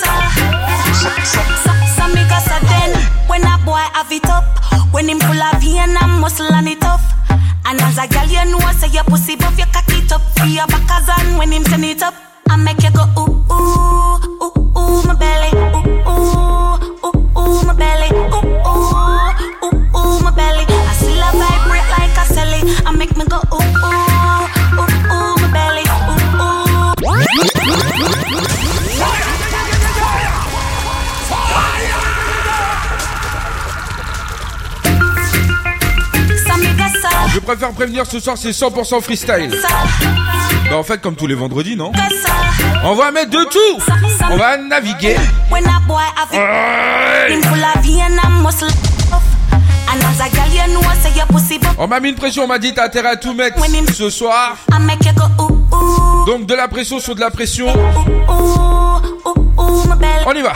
ça Some because a then when a boy have it up, when him full of and a muscle and it tough. And as a girl, you know say your pussy buff, your cock it up, free your backers and when him turn it up, I make you go ooh ooh ooh ooh my belly. Ooh. Je préfère prévenir, ce soir c'est 100% freestyle. Bah en fait comme tous les vendredis, non On va mettre de tout On va naviguer. On m'a mis une pression, on m'a dit t'as intérêt à tout mettre ce soir. Donc de la pression sur de la pression. On y va.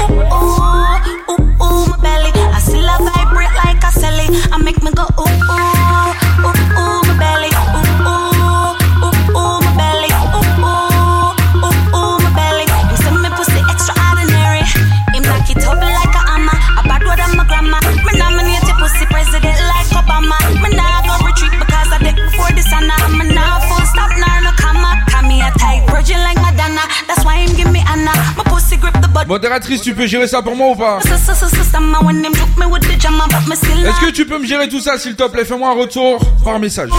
Modératrice, tu peux gérer ça pour moi ou pas Est-ce que tu peux me gérer tout ça s'il te plaît Fais-moi un retour par message.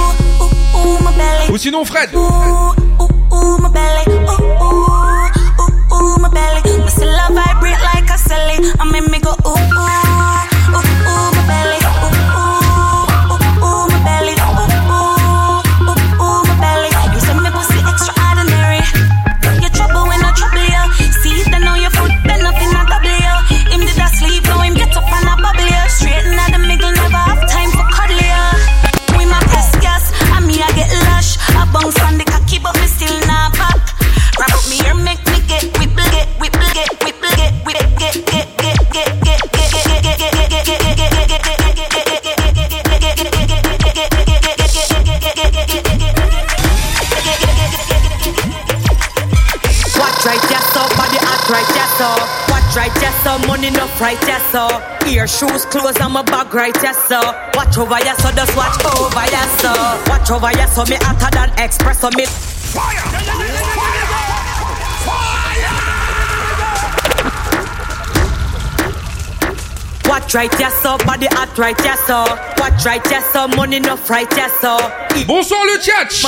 Ou sinon Fred. enough right, yes, sir. Ear, shoes, clothes, i my bag right, yes, sir. Watch over, yes, so just watch over, yes, sir. Watch over, yes, so me hotter than express, so me. Fire! Fire! Fire! Left right, yes sir, body hot right, yes sir. Watch right, yes sir, money no fright yes sir. Bonsoir le tchatch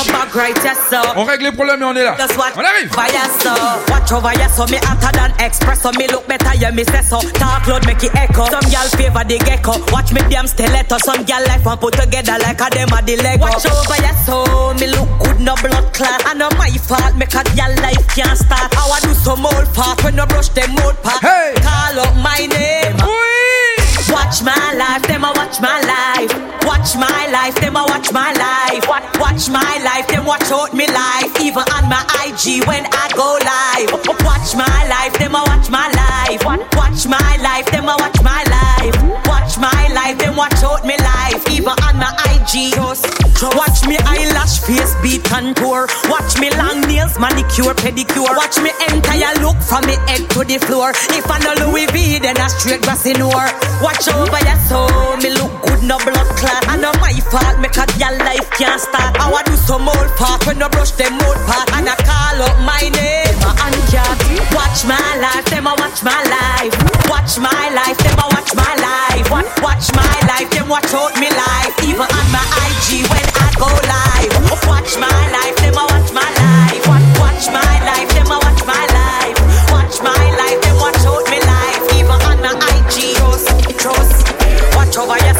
On règle les problèmes et on est là. On arrive Watch over yes so me hotter than express so me look better yeah me say so talk loud make it echo some gal favor the gecko watch me damn stiletto some gal life and put together like a them a the lego watch over yes so me look good no blood clot and no my fault make a gal life can't start how I do some old part when I brush them old part hey. call up my name Ooh. Watch my life, them a watch my life. Watch my life, them a watch my life. Watch my life, them watch out me life. Even on my IG when I go live. Watch my life, them a watch my life. Watch my life, them a watch my life. Watch my life, them watch out me life. Even on my IG. Just, just. Watch me eyelash, face beat contour. Watch me long nails, manicure, pedicure. Watch me entire look from the head to the floor. If I no Louis V, then I straight grassy noir. Watch show by a soul. Me look good, no blood clot. I know my fault, make a your life can't start. I want do some old part when I brush them old part. And I call up my name, my uncat. Watch my life, them I watch my life. Watch my life, them I watch my life. Watch, watch my life, them watch out me life. Even on my IG when I go live. Watch my life,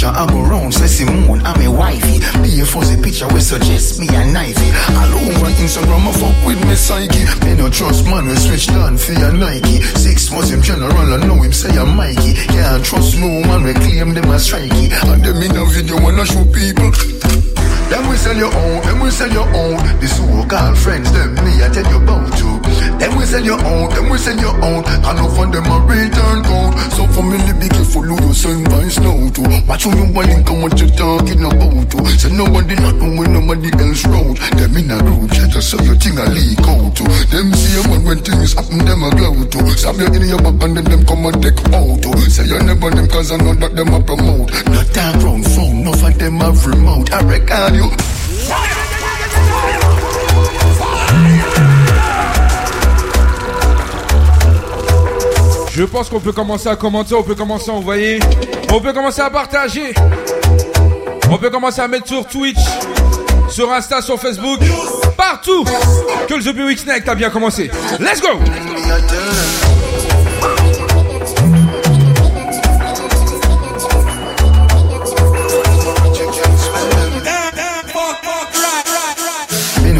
picture, I go round, say Simone, I'm a wifey. Be a fuzzy picture, we suggest me a knifey. All over Instagram, I fuck with me psyche. Me no trust man, we switch down for your Nike. Six months general, I know him say I'm Mikey. Can't trust no man, we claim them as strikey. And them in a video, when I show people. Them we sell your own, them we sell your own. This whole girl friends, them me, I tell you about you. Them we send you out, them we send you out I know for them a return code So family be careful who you send by snow to Watch who you want come what you talking about to Say nobody not when nobody else road Them in a group chat so your thing a leak out to Them see man when things happen them a glow to Stop you in your back and then them come and take out to Say you never them cause I know that them a promote Not that wrong phone, no for them a remote I record you Je pense qu'on peut commencer à commenter, on peut commencer à envoyer, on peut commencer à partager. On peut commencer à mettre sur Twitch, sur Insta, sur Facebook, partout. Que le The Week Snack a bien commencé. Let's go.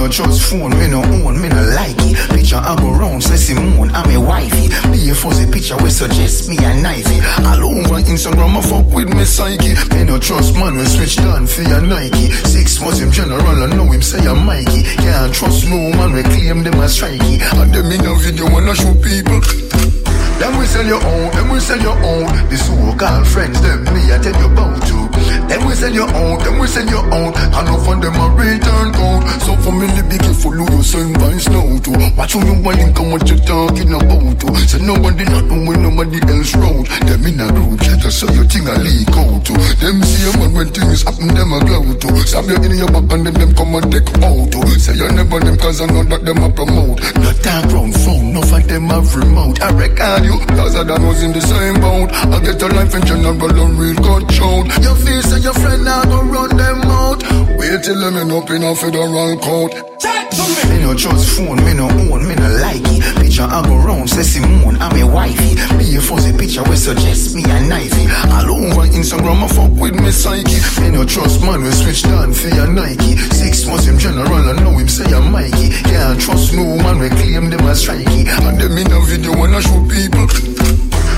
no trust phone, me no own, me no like it. Picture I go round, say Simone, I'm a wifey. Be a fuzzy picture, we suggest me a knifey. Alone over Instagram, I fuck with me psyche. Me no trust man, we switch down for your Nike. Six was him general, I know him say I'm Mikey. Can't trust no man, we claim them as strikey. And them in a video, wanna show people. Them we sell your own, them we sell your own. This so girl friends, them me I tell you about you. Then we send you out, then we send you out. And no fun them a return code. So for me, be careful who you send by snow to. Watch who you want come what you talking about to. So nobody not when nobody else road. Them in a group chat, so your thing a leak out to. Them see a man when things happen, them a glow to. Stab you in your back and then them come and take out to. Say you never them cause I know that them a promote. Not that ground phone, no for them a remote. I record you, cause I done was in the same boat. I get a life in general and real control. Your face and your friend now don't run them out. Wait till I'm in up in a federal court. Me no trust phone, me no own, me no like it. Picture I go round, say Simone, I'm a wifey. Me a fuzzy picture we suggest me a knifey. All over Instagram, I fuck with me psyche. Me no trust man, we switch down for your Nike. Six months him general, I know him say I'm Mikey. Yeah, I trust no man, we claim them as strikey. And them in a video when I show people.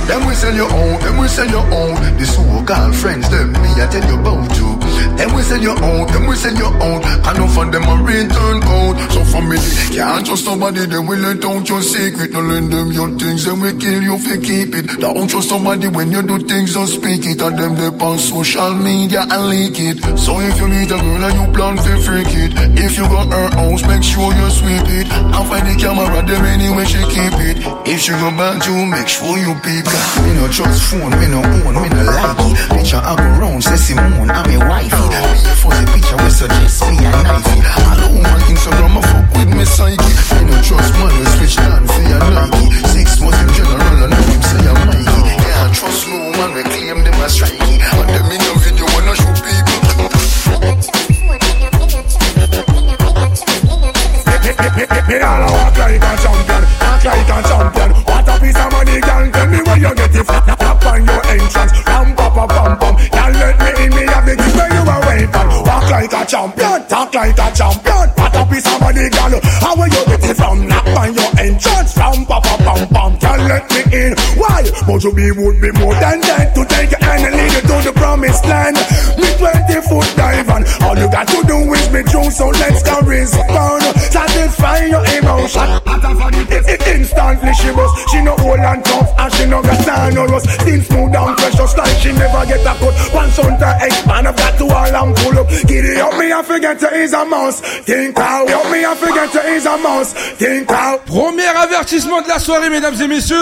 Them we sell your own, them we sell your own. This whole girlfriends, them me I tell you about you. Them we send you out, them we send you out. And no for them a return code. So for me, can't trust somebody, they will let out your secret. No lend them your things, then we kill you for keep it. Don't trust somebody when you do things, don't speak it. And them they on social media and leak it. So if you meet a girl and you plan to freak it, if you got her house, make sure you sweep it. And find the camera them anyway she keep it. If she go back you, make sure you peep it. Me no trust phone, me no own, me no like it. Bitch, I go round, say Simone, I'm a wife wifey. Me for the picture we suggest me a I don't want Instagram I fuck with me psyche. don't trust man we switch down for a Nike. Six months in general and now him say a Mikey. Yeah, trust no man we claim them a strikey. And them in a video wanna show people. Me all a walk like a champion, walk like a champion. What a piece of money, girl! Tell me where you get it from. Tap on your entrance, ram pa pa pam like a champion, talk like a champion. What a piece of money, girl. How will you get it from? Knock on your entrance from pa pa pa pa. let me in. Why? But you be would be more than that to take your and lead you to the promised land. Me 20 foot dive on. all you got to do is be true. So let's go respond. Satisfy your emotion. It, instantly she was. She no old and tough and she no got time on us. Things smooth down precious like she never get a cut. Once on the and I've got to all I'm full up. Giddy up me, I forget to ease a mouse. Think out. Help me, I forget to ease a mouse. Think out. Premier avertissement de la soirée, mesdames et messieurs.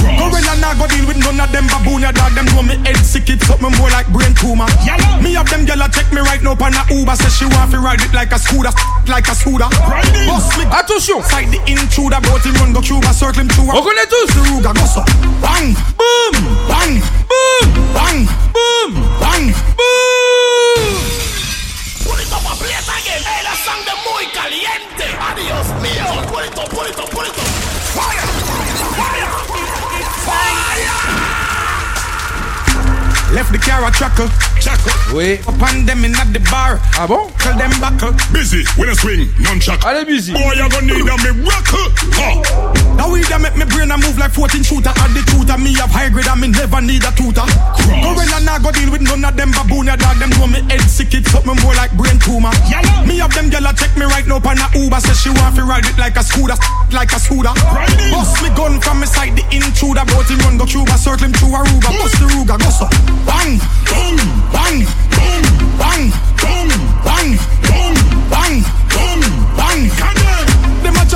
Go cross. Gorilla now go deal with none of them baboon ya dog. Them throw me head sick, it's up something more like brain tumor. Yellow. Me have them gyal check me right now on a Uber. Say she want fi ride it like a scooter, like a scooter. Riding. Boss me. Attention. Side the intruder, bout him run go Cuba, circle him through. On connaît to The Ruga go so. Bang. Boom. Bang. Boom. Bang. Boom. Bang. Boom. Put it up a place again. Hey, la song de muy caliente. Adios mío. Put it up, put it up, put it up. Left the car a chuckle, Oui. Upon them in at the bar. Ah bon? Tell them back up. Busy with a swing, nunchuck. Allez, busy. Boy, you gonna need a miracle. Huh. Now we done make me brain a move like 14 shooter. Add the tutor. Me have high grade and me never need a tutor. Cross. Go in and I go deal with none of them baboon. dog. Them know me head sick. It's me more like brain tumor. Yellow. Me have them gyal check me right now on a Uber. Says she want to ride it like a scooter. Like a scooter. Bust me gun from me side. The intruder. Bout him run go Cuba. Circle him through Aruba. Bust the Ruga. Go so bang, bang, bang, bang, bang, bang.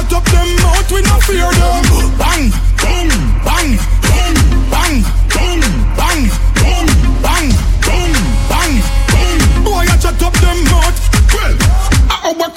up mouth, we fear them. Bang, bang.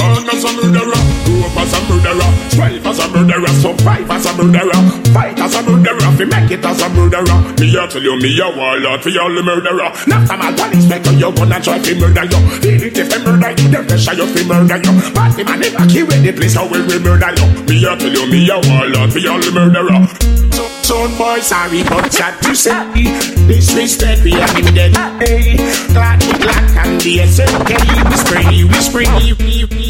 Born as a murderer, grew up as a murderer, strive as a murderer, survive as a murderer, fight as a murderer, fi make it as a murderer. Me I tell you, me a warlord fi all the murderer. Not some a one inspector, you gonna try fi murder you. Feel it if they murder you, the pressure you fi murder you. But the man never kill the place, how will we murder you? Me I tell you, me a warlord fi all the murderer. So, son boy, sorry, but sad to say, disrespect we have been dead. Hey, glad, glad, can be a certain day. We spray, we spray, we. we.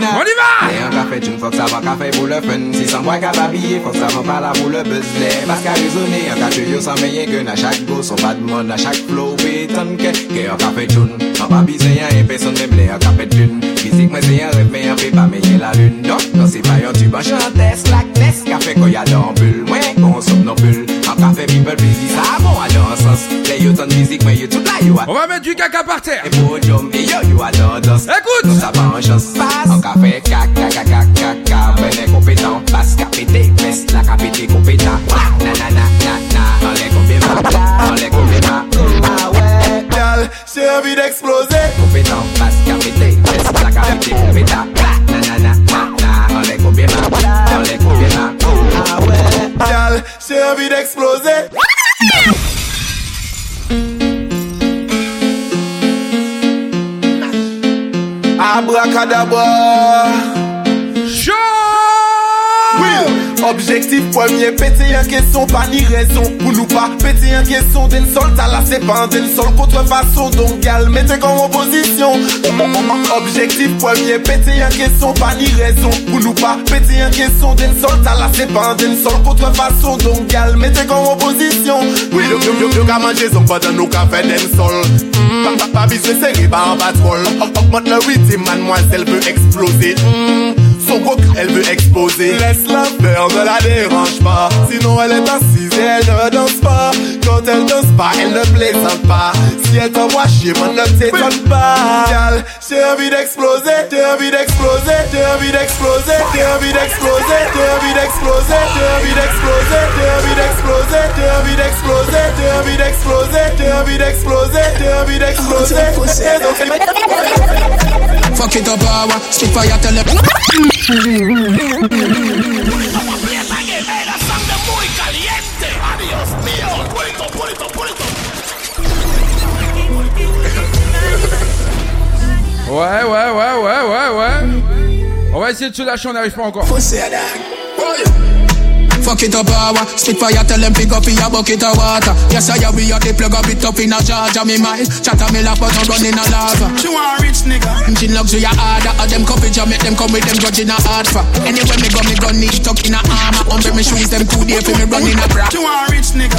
On y va! Le an kafe joun, fok sa van kafe bou le fen. Si san mwen ka babye, fok sa van pala bou le besle. Bas ka rezone, an ka tuyo san meyen gen. A chak go, son pa d'mon, a chak flow. Ve tanke, ke an kafe joun. An babye se yan, en pe son neble. An kafe joun, ki se kwen se yan, refen yan. Ve pa meyen la lun. Don, don se fayan, tu banj. An tes, lak tes, kafe koya don bul. Mwen konsom non bul. An kafe mi pel fizi sa. you you ton On va mettre du caca par terre. Et pour yo, dans Écoute. Ça En café, caca, caca, caca. Ben compétent. Passe capété. Fesse la capété compétent. Na na na na na. les on les compéments. Ah ouais. Gal, j'ai envie d'exploser. Compétent. Passe capété. Fesse la capété compétent. Na na na na na. les on les compéments. Ah ouais. Gal, j'ai envie d'exploser. Show. Objectif premier, péter un question, pas ni raison pour nous pas péter un question d'un sol, t'as la c'est pas d'un sol contrefaçon, donc gal, mettez comme opposition. Objectif premier, péter un question, pas ni raison pour nous pas péter un question d'un sol, t'as la c'est pas d'un sol contrefaçon, donc gal, mettez comme opposition. Oui, le gars manger son pas dans nos cafés d'un sol. Pa pa pa bisne se riban batol Ok mot la witi man mwazel peu eksplose hmm. elle veut exploser. Laisse la peur, ne la dérange pas. Sinon, elle est assise et elle ne danse pas. Quand elle danse pas, elle ne plaisante pas. Si elle te voit chez moi, ne t'étonne pas. Je j'ai envie d'exploser, j'ai envie d'exploser, j'ai envie d'exploser, j'ai envie d'exploser, j'ai envie d'exploser, j'ai envie d'exploser, j'ai envie d'exploser, j'ai envie d'exploser, j'ai envie d'exploser, j'ai envie d'exploser, j'ai envie d'exploser. Ouais, ouais, ouais, ouais, ouais, ouais. On va essayer de se lâcher, on n'arrive pas encore. Fuck it up power spit fire tell them pick up in your bucket of water Yes I have, we have the plug up it up in a Georgia Me mind chatter me laugh but no run in a lava She want a rich nigga Gin luxury a harder a them coffee jam make them come with them judge in a hard for Anyway me go me gun need tuck in a armor Under me shoes them two day for me running a bra She want a rich nigga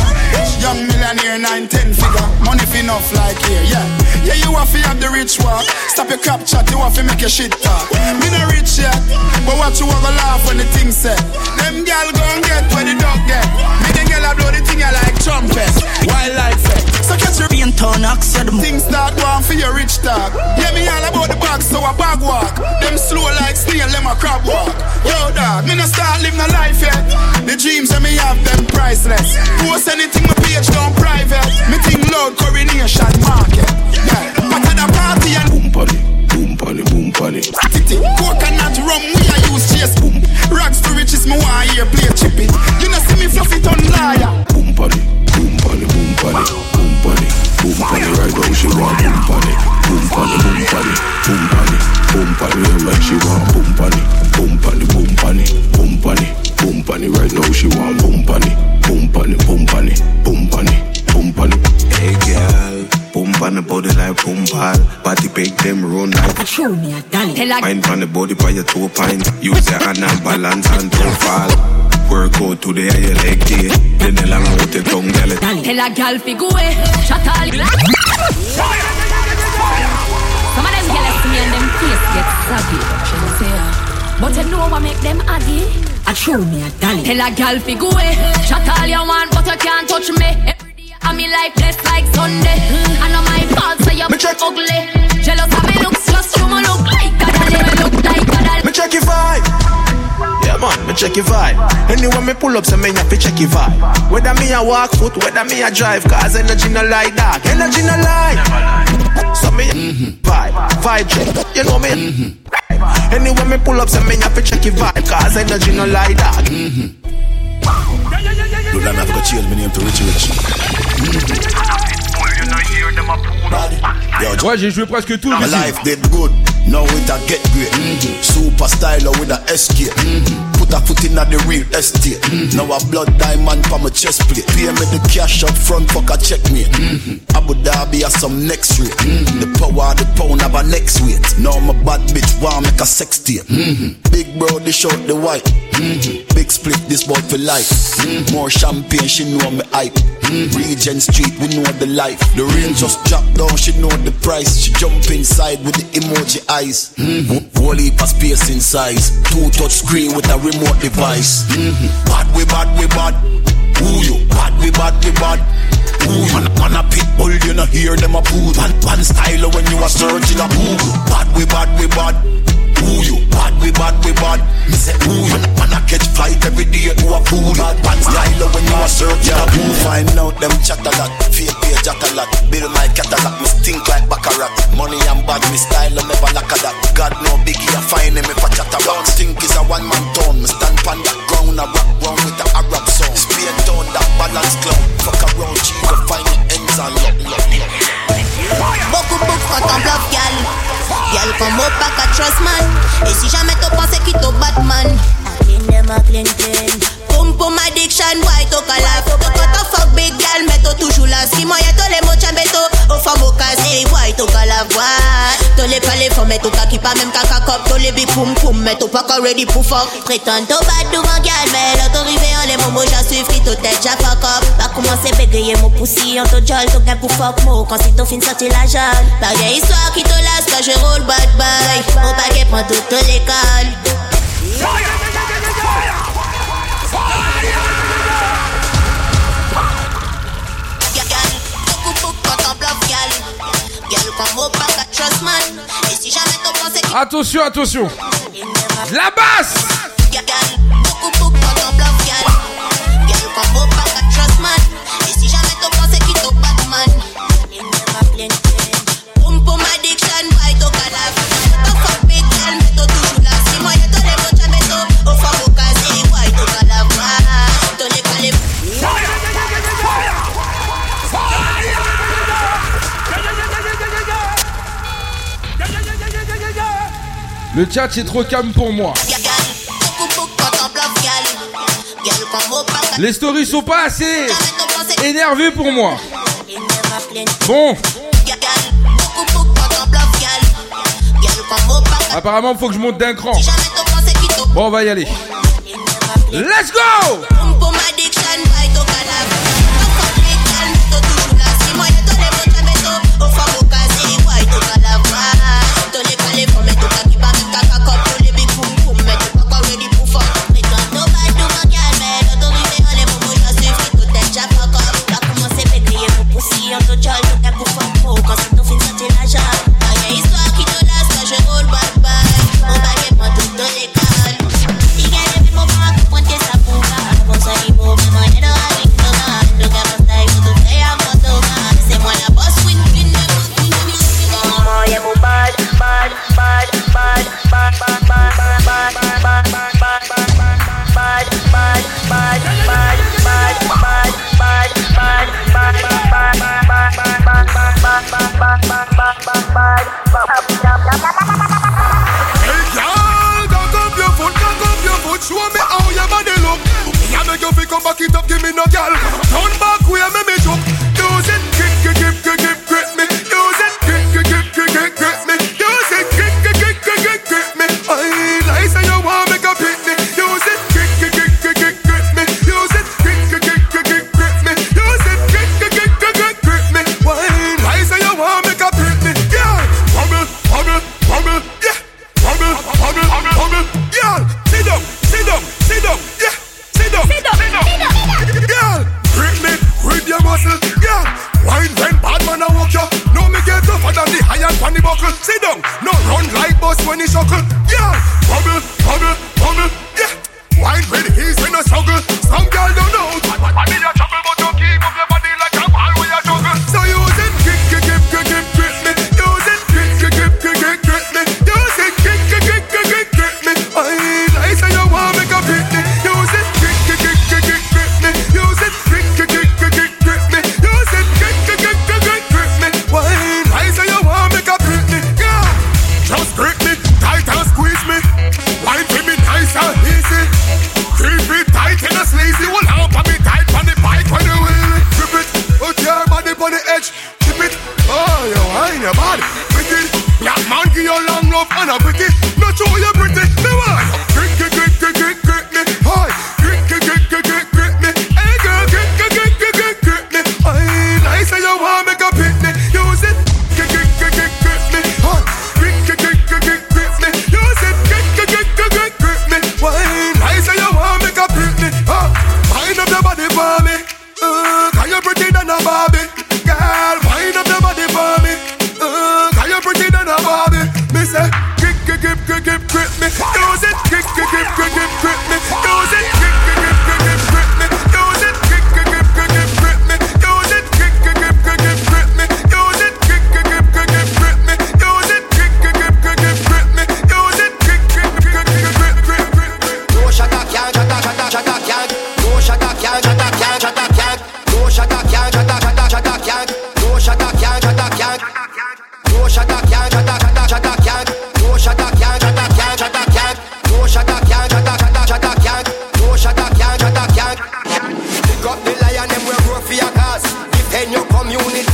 Young millionaire nine ten figure Money fi enough like here yeah Yeah you want fi have the rich walk Stop your cap chat you want fi make your shit talk Me no rich yet But what you want to laugh when the thing said Them gal gon' get get where the dog get. Me the girl I blow the thing like trumpet, wildlife fest. So catch your being torn oxidum. Things start going for your rich dog. Yeah, me all about the bag, so I bag walk. Them slow like snail, them a crab walk. Yo, dog, me no start living a life yet. The dreams that me have, them priceless. Post anything my page down private. Me think loud coronation market. Yeah, but at the party and boom, buddy. Boom pally, boom pally. Titty, coconut rum, we I use chase boom. Rags to riches, me want here play chippy. You know see me fluffy on liar. Boom pally, boom pally, boom pally, boom pally, boom pally. Right now she want boom pally, boom pally, boom pally, boom pally, boom pally. like she want boom pally, boom pally, boom pally, boom pally, boom pally. Right now she want boom pally, boom pally, boom pally, boom pally, boom pally. Hey girl. Boom on the body like boom ball. Body bake them run like. Show me a dolly. Mind on the body by your two pint. Use your hand and balance and don't fall. Work out to the your leg day. Then the long out the tongue tell uh, Tell a gal fi go away. Shut all. Some of them girls see and them face get sloppy. But you know what make them ugly? I show me a dolly. Tell a gal fi go away. Shut all you want, but you can't touch me. And me life blessed like Sunday. I know my fault, so you're check. ugly. Jealous of me looks, just you me look like a dolly. Me look like a dolly. Me check your vibe. Yeah, man, me check your vibe. Anyone me pull up, say me have to check your vibe. Whether me a walk foot, whether me a drive, cause energy no lie, dark. Energy no lie. So me mm-hmm. vibe, vibe check. You know me. Mm-hmm. Anyway, me pull up, say me have to check your vibe, cause energy no lie, dark. Mm-hmm. Ouais, j'ai joué presque tout. My life Now it a get great. Mm-hmm. Super styler with a SK. Mm-hmm. Put a foot in a the real estate. Mm-hmm. Now a blood diamond for my chest plate. Pay me the cash up front, fuck a checkmate. Mm-hmm. Abu Dhabi has some next rate. Mm-hmm. The power, the pound have a next weight. Now my bad bitch want make a sex tape. Mm-hmm. Big bro, they short the white. Mm-hmm. Big split, this boy for life. Mm-hmm. More champagne, she know me hype. Mm, Regent Street, we know the life. The rain just dropped down, she know the price. She jump inside with the emoji eyes. Mm, Wally pass space in size. Two touch screen with a remote device. Mm, bad we bad we bad. Who you? Bad we bad we bad. Ooh, man, man a pit bull, you know hear them a poo. One, one style when you a searching a poo. Bad we bad we bad. Who you? Bad, we bad, we bad. Me say who you? Man, I catch flight every day to a fool. Bad pants style when you a search yeah. Who find out them chat a lot, Fake page at a lot. Build my catalog, me stink like baccarat. Money and bad, me style never lack a that. God no biggie, I find him if I chatter. Don't stink is a one man town. Me stand pan that ground, I rock round with the Arab song. Spear down that balance clown. Fuck around, you go find your ends alone. i pour moi, pas qu'à trust man. Et si jamais t'as pensé qu'il t'au Batman, I clean them, I clean them. Poum poum addiction, boy to kalaf To a fuck, big gal, meto toujours la Si mwenye to le mochan beto, o fam cas, Ey boy to kalaf, boy To le pale fom, meto kaki pas même kaka cop. To les big poum poum, meto pas ka ready pou fuck. Prétend to bad devant gal, mais Loto rive les le momo jan suiv ki to tet jan fok up Pa koumanse bégayer, mon pousi an to jol To gen pou fok mou, kan si to fin sorti la jol Pa gen hiswa ki to las, ka je roule bad boy Mou pa gen pran tout to l'ekol Fire! Attention, attention. La basse. Le chat c'est trop calme pour moi. Les stories sont pas assez énervées pour moi. Bon. Apparemment, faut que je monte d'un cran. Bon, on va y aller. Let's go!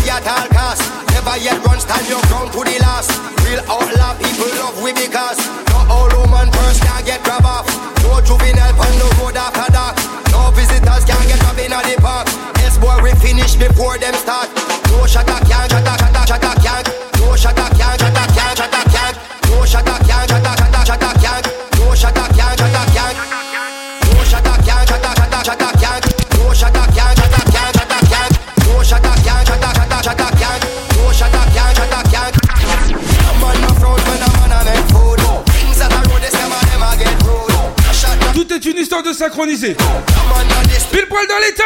be at all cost. Never yet run, stand your ground to the last. Real outlaw people love we because not all woman first can get grab off. No juvenile on no road after dark. No visitors can get robbed in the park. Yes, boy, we finish before them start. No shot can not shot Pile poil dans les temps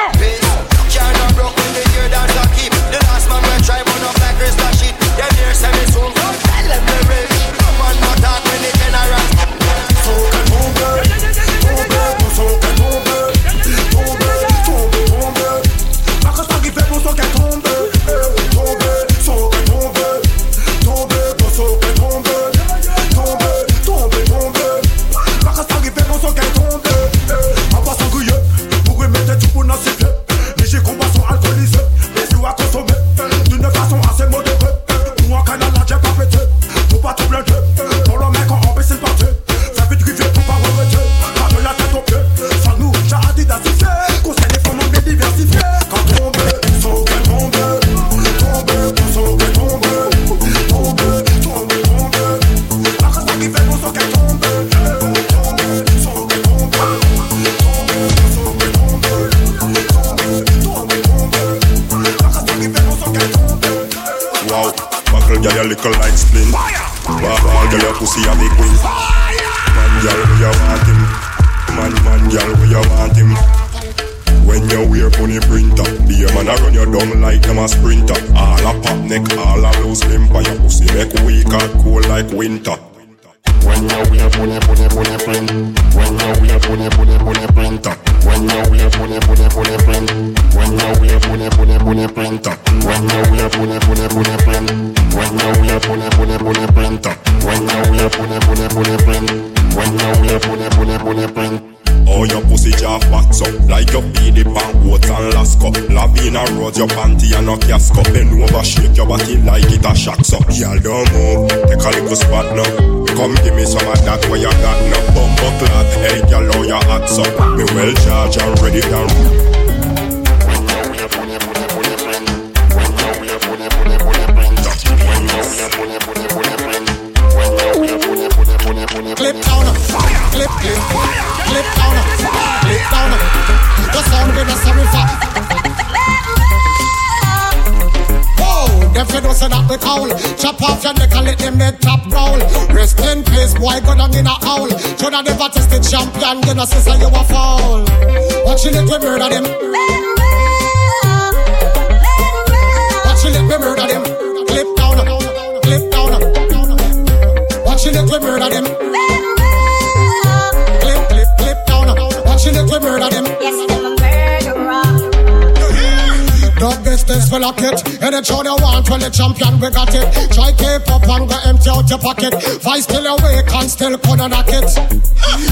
Vice still awake and still couldn't knock it.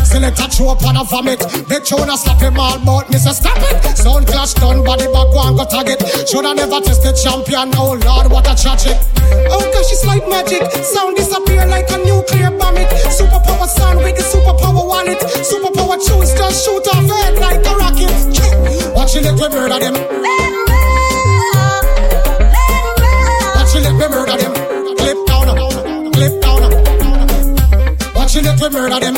Select a throw up and a vomit. Make sure not slap him all, but Mr. say stop it. Sound clash done, body back one go target. Shoulda never tested champion. Oh Lord, what a tragic. Oh gosh, it's like magic. Sound disappear like a nuclear bomb. It superpower sound with the superpower wallet. Superpower choose to shoot off head like a rocket. Watching it, me murder them. Watching it, me murder them. Clip down, clip down. Watching it, with murder them.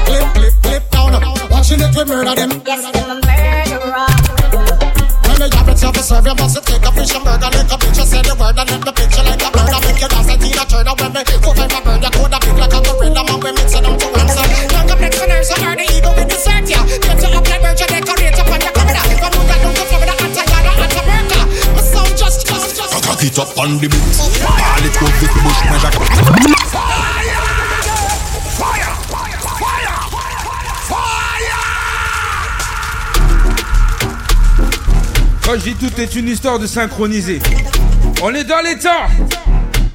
Clip, clip, clip down. Watching it, with murder them. Yes, I'm a murderer. When me have it, you have to serve. You must take a fish and burger, lick a bitch. say the word and let me picture like a bird. I make you dance and turn Turner when me go find my bird. You coulda big like it up on the beat. All it goes with bush measure. Fire! Fire! Fire! Fire! Quand je dis tout est une histoire de synchroniser. On est dans les temps.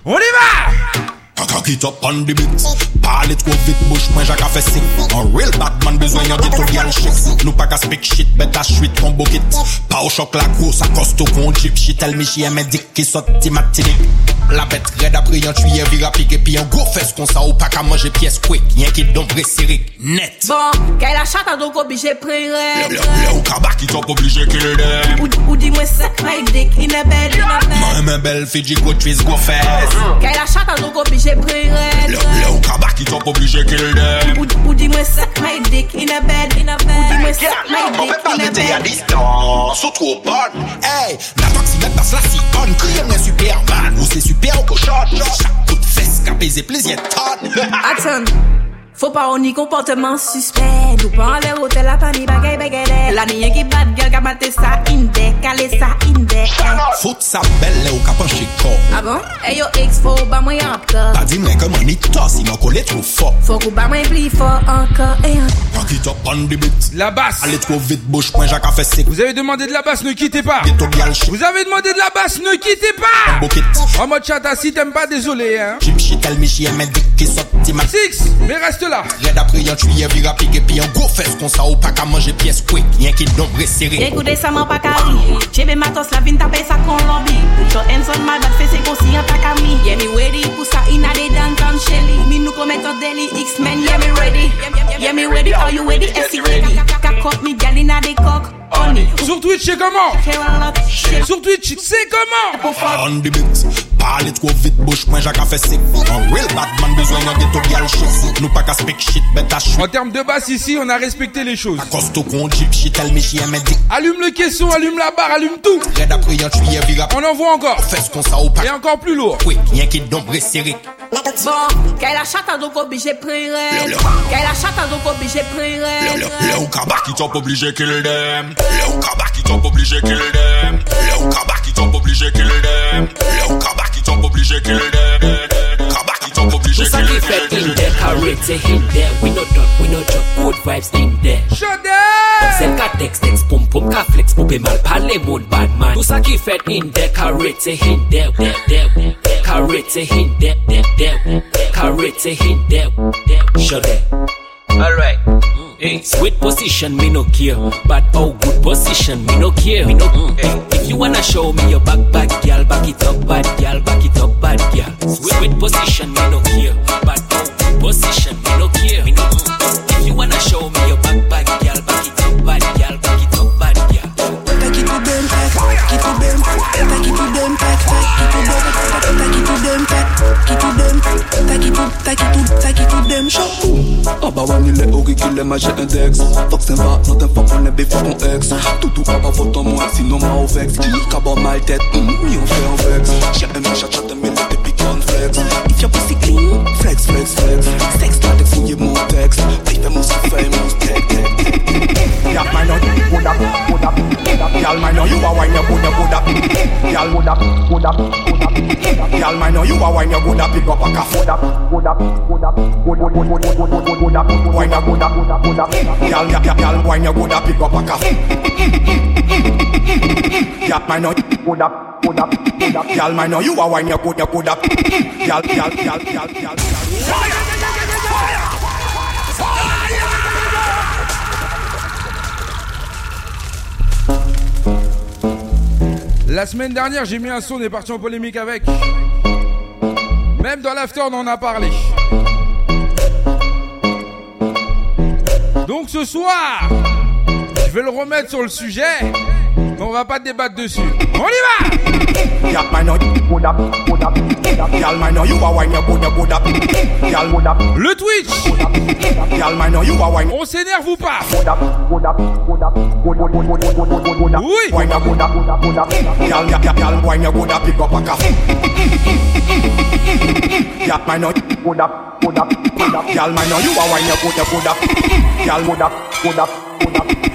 On y va. Cock it up on the beat. Ali tro fit bouch mwen jak a fesik An real batman bezwen yon titou gyal chik Nou pa ka spik chit bet a chwit kon bokit Pa ou chok la kou sa kostou kon jik chit El mi jye mè dik ki sot ti mati dik La bet red apri yon tuye virapik Epi yon go fes kon sa ou pa ka manje piyes kwik Yen ki don vre sirik net Bon, ke la chata do ko bi jepre red Le ou kabak ito pou bi jekil dem Ou di mwen sek mè dik inè bel mè mè Mè mè bel fi dik ou tvis go fes Ke la chata do ko bi jepre red Le ou kabak ito pou bi jekil dem Ki chok oblije kill dem Ou di mwen sak my dick in a bed Ou di mwen sak my dick in a bed Ou pe pa sou tro bon Hey, la toxine dans la sicone Kriye mwen superman, ou se super ou koshon Chak kout fes ka peze plezye ton Atan Faut pas au ni comportement suspect Nous pas an lè tel la pa mi bagay bagay lè La niye ki bat gel ka mate sa inde Kale sa inde Fout sa belle lè ou ka panche Ah bon? yo ex faut ou ba mwen anko Ta di mwen keman ni tos si mwen kole trop fort. Faut qu'on ba mwen pli fort anko et anko Pakit up on the beat La basse Allez trop vite bouche point jaka fè sec Vous avez demandé de la basse ne quittez pas Vous avez demandé de la basse ne quittez pas En mode chata si t'aimes pas désolé hein Jim chitel, me she dick qui ma Six Mais reste là Red après yon tuye vira et puis un gros fesse qu'on sa ou pa ka manje piyes kwe Yen ki nombre sere Ekoude ça man pa j'ai Chebe matos la vin tape sa kon lobby. Put your hands on my back fese kon si yon pa kami Yeah me ready pou sa ina de downtown shelly Mi nous kon meto X-Men y'a me ready Y'a me ready are you ready SC ready Kakok mi galina ina de kok Oni Sur Twitch c'est comment Sur Twitch c'est comment On the beats Parle trop vite bouche moi j'a ka fese En real Batman besoin d'un ghetto gal chese nous pas ka big shit, shoot. En termes de basse ici, on a respecté les choses. jeep shit, Allume le question allume la barre, allume tout. Red après y'en tuyé, vira. On envoie encore. Fais ce qu'on ou pas. Et encore plus lourd. Oui, rien qui d'ombre serré. Bon, qu'elle a chatte hein, donc obligé prendre. Qu'elle a chatte hein, donc obligé prendre. Le ou qui t'ont obligé kill them. Le ou Kaba qui t'ont obligé kill them. Le ou kabak qui t'ont obligé kill them. Le ou kabak qui t'ont obligé kill them. Tousa ki fet in dek, ka rete hin dek We nou don, we nou jok, kod vibes din dek Sye dek Sye ka tekst, tekst, pum pum, ka fleks, pupemal, pale mode, bad man Tousa ki fet in dek, ka rete hin dek Dek, dek, dek, dek, dek Ka rete hin dek, dek, dek, dek Ka rete hin dek Sye dek Alright Hey. Eh, sweet position, me no care. But oh, good position, me no care. Me no, mm. Eh, if you wanna show me your back, back girl, back it up, bad girl, back it up, bad girl. Sweet, sweet position, me no care. But how good position, me no care. Taki tout, taki tout dem shampoo Aba wani le ori ki le maje index Fok sen va, not en fok on e befok on ex Toutou aba vot an mwen, sinon ma ou vex Ki kaba mal tet, mi mm, on fe an vex Jè en mwen chachat en mele tepi kon flex If your pussy clean, flex, flex, flex Sex latex ou ye mon tex Pi fe mons ki fe mons tek, tek, tek Yap my Y'all might know you a wine, you good, you good up. Y'all good up, good up, good up. Y'all might know you a wine, you good up, pick up a cup. Good up, good up, good up, good, good, good, good, good, good, good, good up. Wine you good up, good up, good up. Y'all, y'all, y'all wine, you good up, pick up a cup. Y'all might know you good up, good up, good up. Y'all might know you a wine, you good, you good up. Y'all, y'all, y'all, y'all, y'all. Fire! Fire! La semaine dernière, j'ai mis un son, des parti en polémique avec. Même dans l'after, on en a parlé. Donc ce soir, je vais le remettre sur le sujet. On va pas débattre dessus. On y va Le Twitch. On s'énerve ou pas Oui.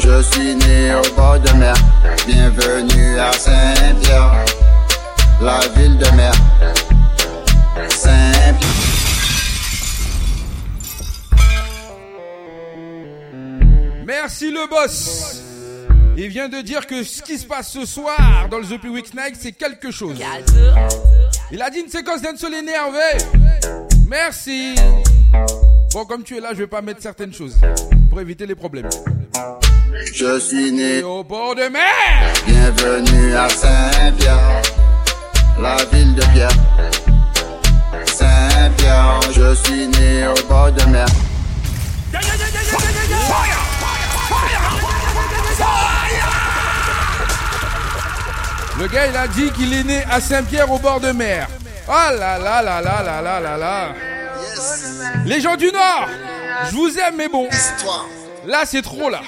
je suis né au bord de mer. Bienvenue à Saint-Pierre, la ville de mer. Saint-Pierre. Merci le boss. Il vient de dire que ce qui se passe ce soir dans le The Week Night, c'est quelque chose. Il a dit une séquence d'un seul énervé. Merci. Bon, comme tu es là, je vais pas mettre certaines choses pour éviter les problèmes. Je suis né au bord de mer. Bienvenue à Saint-Pierre, la ville de Pierre. Saint-Pierre, je suis né au bord de mer. Le gars, il a dit qu'il est né à Saint-Pierre au bord de mer. Oh là là là là là là là là. Les gens du Nord, je vous aime, mais bon. Là, c'est trop, là.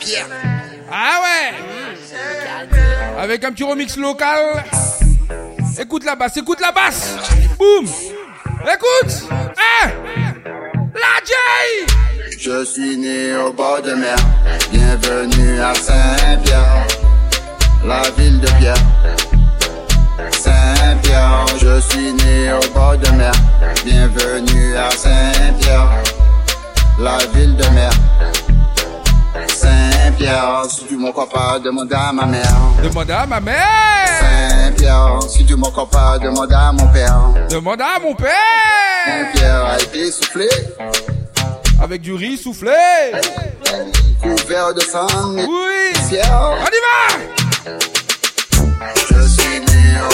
Ah ouais. Avec un petit remix local. Écoute la basse, écoute la basse. Boum. Écoute. Hein. la J. Je suis né au bord de mer. Bienvenue à Saint-Pierre. La ville de Pierre je suis né au bord de mer. Bienvenue à Saint-Pierre, la ville de mer. Saint-Pierre, si tu crois pas, demande à ma mère. Demande à ma mère. Saint-Pierre, si tu crois pas, demande à mon père. Demande à mon père. Saint-Pierre a été soufflé. Avec du riz soufflé. Couvert de sang. Oui. On y va.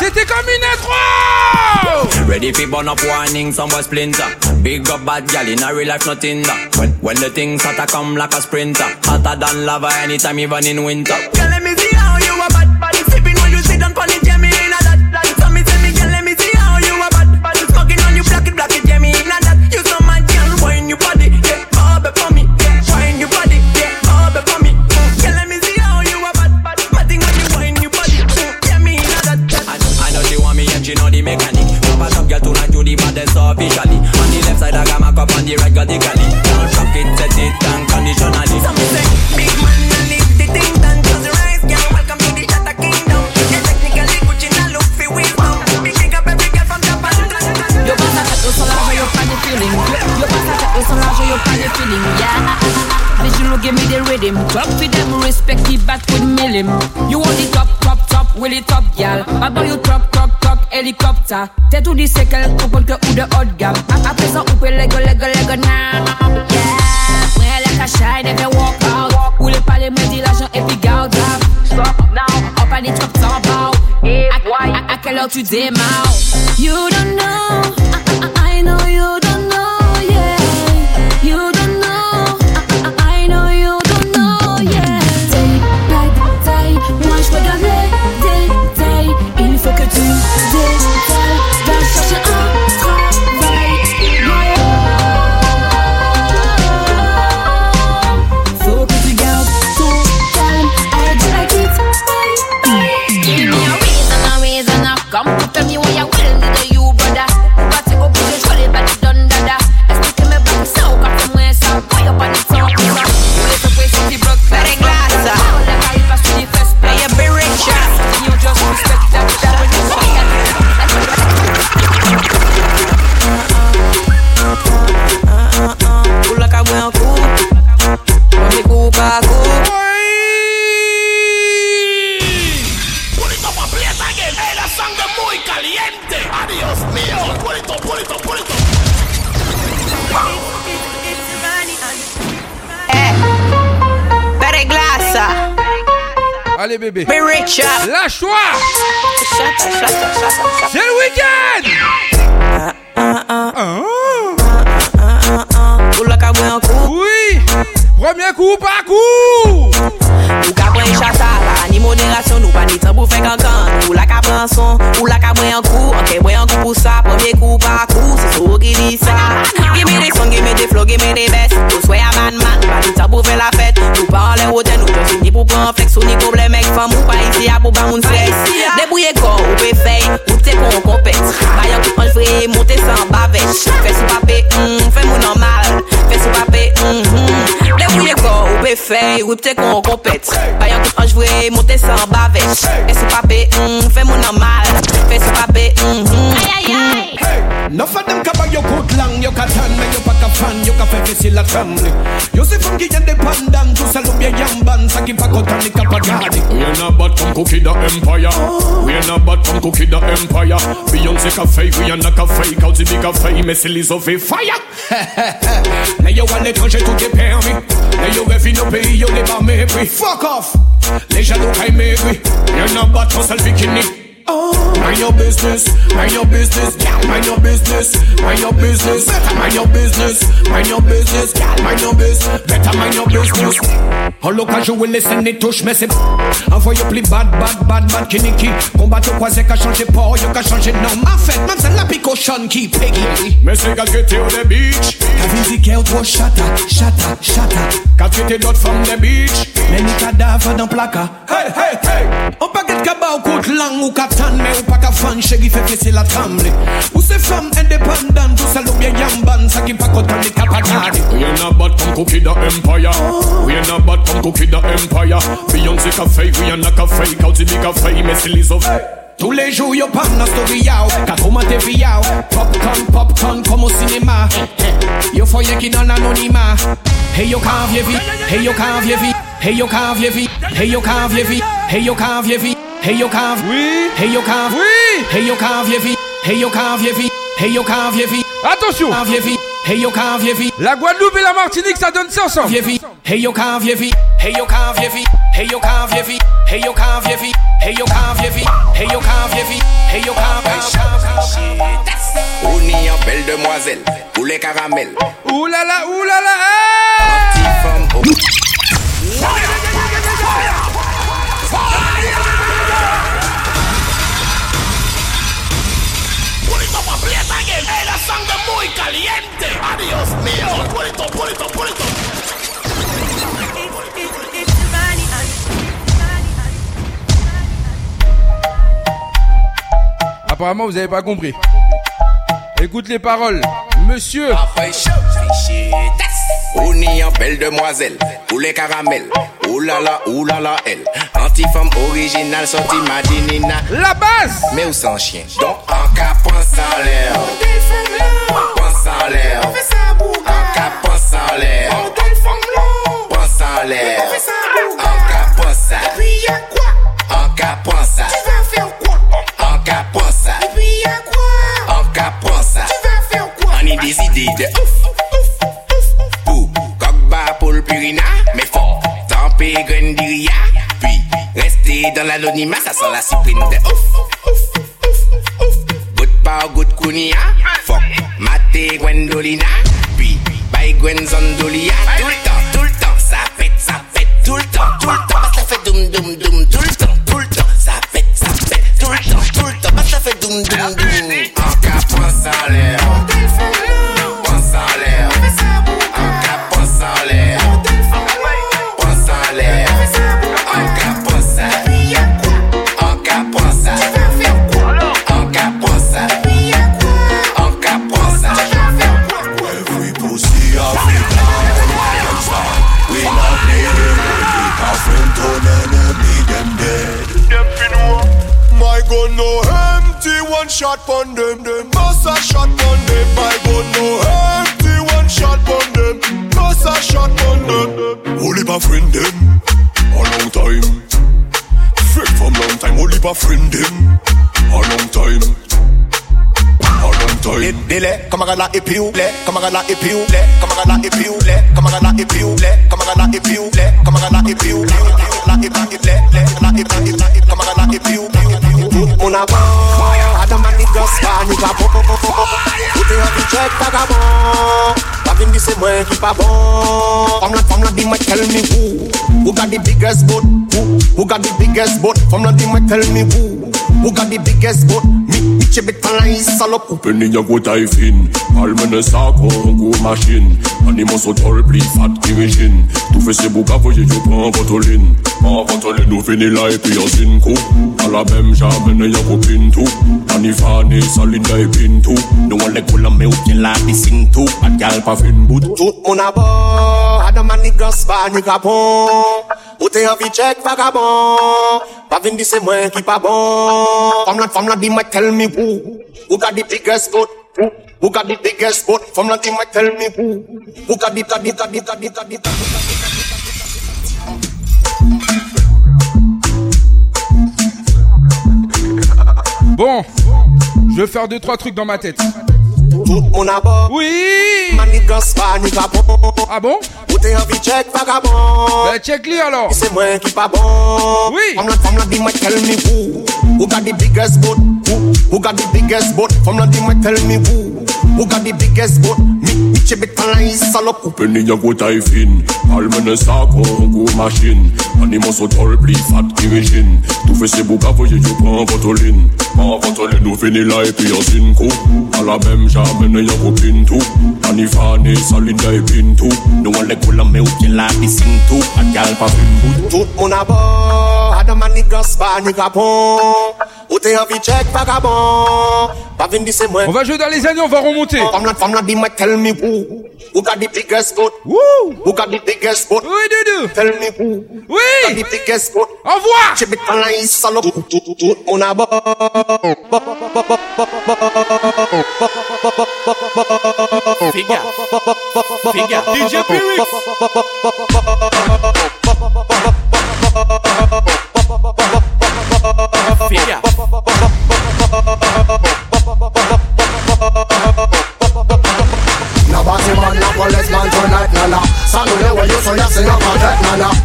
C'était comme une intro Ready for burn up warning, some boy splinter Big up bad gal in a real life nothing that when, when the things to come like a sprinter Hotter than lava anytime even in winter slim. You want the top, top, top, will it top, gal? I buy you top, top, top, helicopter. T'es to the c'est couple que who the odd gal. I Après ça, on peut lego, lego, lego, now. Yeah, ouais, shine, if you walk out. we'll les palais, me dit l'argent et puis garde. Stop now, up on the top, top, wow. Et I à, à quelle heure tu démarres? You don't know, I, I, I know you don't Allez bébé. la choix, C'est le week-end. Uh, uh, uh. Hein? Premye kou pa kou! Nou kapwen chasa, pa ni moderasyon Nou pa ni tan pou fe kantan Ou la kapwen son, ou la kapwen yon kou Anke mwen yon kou pou sa, premye kou pa kou Se sou ou ki li sa Gemi de son, gemi de flo, gemi de bes Kouswe ya manman, nou pa ni tan pou fe la fet Nou pa anle wote, nou tosi ni pou pou anfek Sou ni komble mek fan mou, pa isi a pou ba moun se Ne bouye kon, ou pe fey Ou te pon kompet Bayan kou an l vre, monte san bavesh Fes ou pa pe un, hmm, fe moun anmal fè sou pa pe, mhm ou le kor ou pe fè, ou pte kon kompet Bayan kon anjvre, monte san bavèch Fè sou pa pe, fè moun an mal Fè sou pa pe, mhm, ayayay Hey, nou fè dem kaba yo kout lang Yo ka tan men yo pa ka fan, yo ka fè fè si la tram Yo se fungi yen de pandan, tou se loupye yamban Sa ki pa kotan ni kapa gadi We are not but from cookie the empire We are not but from cookie the empire Beyonce ka fake, we are not ka fake Out the big fake, me silly so fire Là, yo à l'étranger, tout est permis. Là, yo rêve nos pays, yo n'est pas mépris. Fuck off! Les jaloux, aiment maigris. Y'en a pas de chance, elle Oh. Mind your business, mind your business, mind your business, mind your business, mind your business, mind your business, mind your business, better mind your business. Hello will listen it touche And for you play bad bad bad bad kiniki Combat au croisé qu'a changé port, you qu'a changé nom En fait, même c'est la picochonne qui peggy Mais c'est gars que t'es beach T'as visé qu'elle trop chata, chata, chata Quand tu t'es d'autres femmes the beach Mais ni cadavre dans placa Hey, hey, hey On paquet de cabas au coup langue ou quatre stand mais ou pas qu'à fan Chéri fait laisser la trembler Ou c'est femme indépendante Tout ça l'oubien yamban Ça qui pas content des capacades We are not bad comme cookie the empire We are not bad comme cookie the empire Beyoncé café, we are not café Kauti big café, mais c'est les of tous les jours, yo parle dans story yao, kakoma te vi yao Popcorn, popcorn, comme au cinéma Yo foyer qui dans l'anonymat Hey yo can't vie, hey yo can't vie, hey yo can't vie, hey yo can't vie, hey yo can't vie Hey yo cave. Oui. Hey yo cave. Oui. Hey yo cave, vieille Hey yo cave, vieille Hey yo cave, vieille Attention. Hey yo cave, vieille La Guadeloupe et la Martinique, ça donne ça ensemble. Hey yo cave, vieille Hey yo cave, vieille Hey yo cave, vieille Hey yo cave, vieille Hey yo cave, vieille Hey yo cave, vieille Hey yo cave. On y en belle demoiselle ou les caramels. Oulala, là là, oulala. Là là. Fire! Fire! Fire! Apparemment, vous n'avez pas compris. Écoute les paroles. Monsieur. On y en belle demoiselle, ou les caramels, oulala, oulala, elle. femme originale, sortie madinina. La base! Mais où sans chien? Donc, en capon sans l'air. pense en l'air. On donne forme l'eau. Pense en l'air. On fait ça en cas pense ça. Et puis y'a quoi En cas pense ça. Tu vas faire quoi En cas pense ça. Et puis y'a quoi En cas pense ça. Tu vas faire quoi On est des idées de ouf. ouf, ouf, ouf Pou, Kogba pour le purina. Mais fort, tempé, grendiria. Puis, rester dans l'anonymat, ça sent la cyprine de ouf. ouf, ouf, ouf, ouf. Good power, good kunia. Fuck, maté, Gwendolina. Gwen tout le temps, tout le temps, ah, ça pète, ça pète tout le temps, tout le temps, ça fait doum doum doum tout le temps. la et puis où les, camarade la et puis où les, camarade la et puis où les, camarade la et puis où les, camarade la et puis où les, camarade la et puis où les, la et puis les, la et puis les, camarade la et puis où on avance, Adam and the Ghost Man, il va bon, bon, bon, bon, tout est en budget vagabond, pas vim dit c'est moi qui pas bon, from la, from la, dis-moi tell me who, who got the biggest boat, who, who got the biggest boat, from la, dis-moi tell me who, who got the biggest boat, she betalai salop Open in ya go dive in Almene sa kongo machine Animo so tol pli fat kirishin Tou fe se bouka voye yo pan vatolin Pan vatolin nou fini la epi yo zin kou Ala bem jamene ya go pintou Ani fane salin la epintou Nou an le kula me ou ke la disintou At gal pa fin bout Tout moun abo Adam an ni gros pa ni kapon Ou te avi chek vagabon Pas bon Bon, je vais faire deux trois trucs dans ma tête. Tout moun a Oui ni ah bon A bon Ou bon Oui tell me who Who got the biggest boat Who, who got the biggest boat tell me who Who got the biggest boat la tay fin pli fat ki rejin Tou fe se bou yo pan Mwen le nou fini la epi yo sin kou A la mem jamen e yo pintou Anifane salinde e pintou Nou an le koulan me ou ki la bisintou A gal pa fin Tout moun abo Adaman ni gaspa ni kapon Ou te anvi check vagabon Pa vin di se mwen On va jouer dans les années, on va remonter Femme la femme la di mwen tell me pou Ou ka di biggest boat Woo Ou ka di biggest boat Oui Doudou Tell me pou Ou ka di biggest boat Au revoir Chibit pan la yi salop Tout tout tout tout abo Finger, finger, DJ Piwyx. Finger.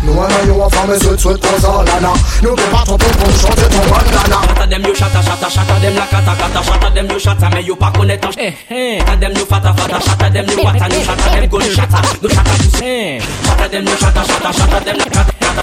Non, non, you are from a sweet, sweet cause all, Nana N'oublie pas ton ton pour changer ton bandana Shatter them, you shatter, shatter, shatter them like kata kata Shatter them, you shatter, me you pack on it Shatter them, you fatter, fatter Shatter them, you water, you shatter them, go shatter you shatter, you Shatter them, you shatter, shatter, shatter them like kata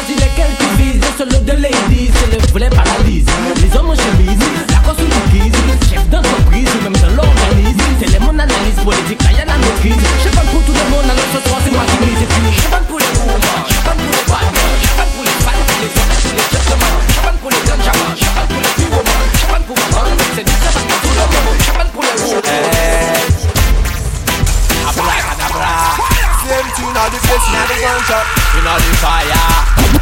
Choisis lesquels tu vises, le de ladies, c'est le vrai Les hommes en chemise, la chef d'entreprise même dans l'organisme. C'est les mon analyse politique, Je parle pour tout le monde, alors ce soir c'est moi qui mise. Et puis je parle pour les je parle pour les Abracadabra, same tune on the place, in the gunshot, in the fire.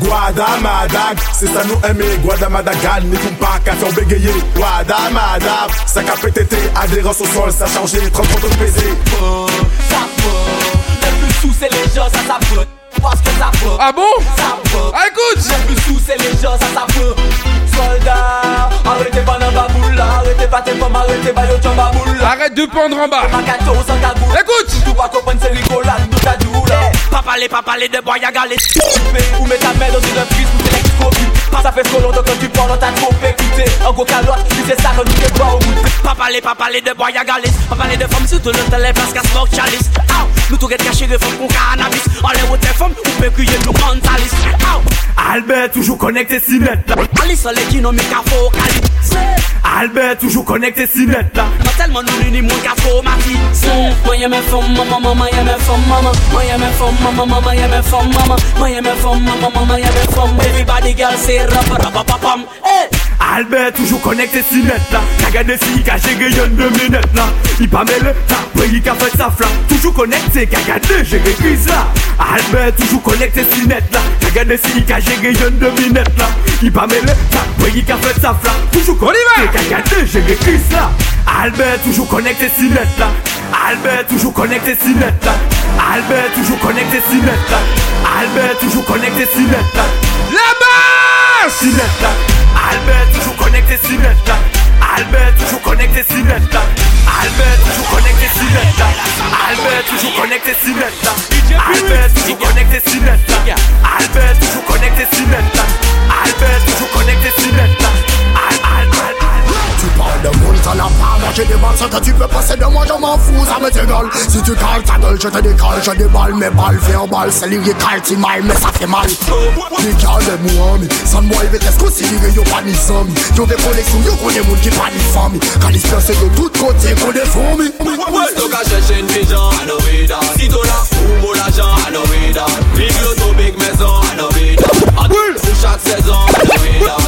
Guadamadak, c'est ça nous aimer. Guadamadagan, n'y coupe pas qu'à faire bégayer. Guadamadak, ça qu'a pété, adhérence au sol, ça a changé, trop pour de baiser. Ça ça Le plus sous, c'est les gens, ça s'approche. Parce que ça peut. Ah bon? Ça peut. Ah écoute! Le plus sous, c'est les gens, ça s'approche. Soldats, arrêtez pas dans baboule, arrêtez pas tes pommes, arrêtez pas yo baboule. Arrête de pendre en bas. Écoute! Tout va comprendre, c'est rigolade, tout à douleur. Pas parler, pas parler de bois, y'a galé. Ou mets ta main dans une prise t'es t'électrocuter. Pas ça fait trop longtemps que tu dans ta trop Écoutez, En gros calotte, tu sais ça quand tu te bois au bout Pas parler, pas parler de bois, y'a galé. Pas parler de femmes, surtout le télé, parce qu'à smoke chalice. Nous tout est caché de femmes qu'on cannabis. On les route femmes, ou peut crier nous mentaliste. Albert, toujours connecté si net là. Alice, les qui n'ont mis qu'à focaliser. Albert, toujours connecté si net là. Pas tellement nous unis, mon m'a fille Moi, y'a mes femmes, maman, maman, y'a mes femmes, maman, moi, y'a mes femmes mama, mama, mama, Albert toujours connecté si net là si une de là Il pas mêlé, t'as pris qu'a fait sa flamme Toujours connecté, qu'a j'ai j'ai Albert toujours connecté si net là Regardez si j'ai géré une de là Il qu'a sa flamme Toujours connecté, qu'a là Albert toujours connecté si net là Albert toujours connecté si net Albert toujours connecté si net Albert toujours connecté si net La basse si net Albert toujours connecté si net Albert toujours connecté si net Albert toujours connecté si net Albert toujours connecté si Albert toujours connecté si net Albert toujours connecté si Albert toujours connecté si net de monde ça n'a pas mangé des balles. Ce que tu peux passer de moi, je m'en fous, ça me dégueule. Si tu cales ta gueule, je te décale, je déballe mes balles fais un verbales. C'est lyrical, t'y mal, mais ça fait mal. Décale de moi, mais sans moi, il va être considéré, yo pas ni zombie. Yo vais coller yo connais moun qui pas ni famille. Quand il se passe, c'est de tous côtés, qu'on est fourmis. Donc à chercher une vision, à nos vidas. Si t'as la fou, mon l'argent, à nos vidas. Big loto, big maison, à nos vidas. À chaque saison, à nos vidas.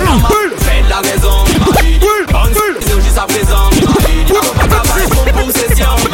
Fais de la maison, à nos ça présente. Poum poum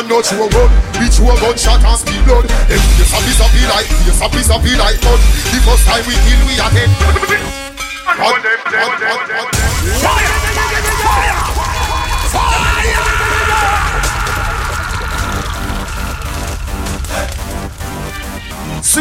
and no true run We true gunshot and speed blood Them face a piece of be like, face a piece of be like gun The first time we kill we are dead Fire! Fire! Fire! Fire!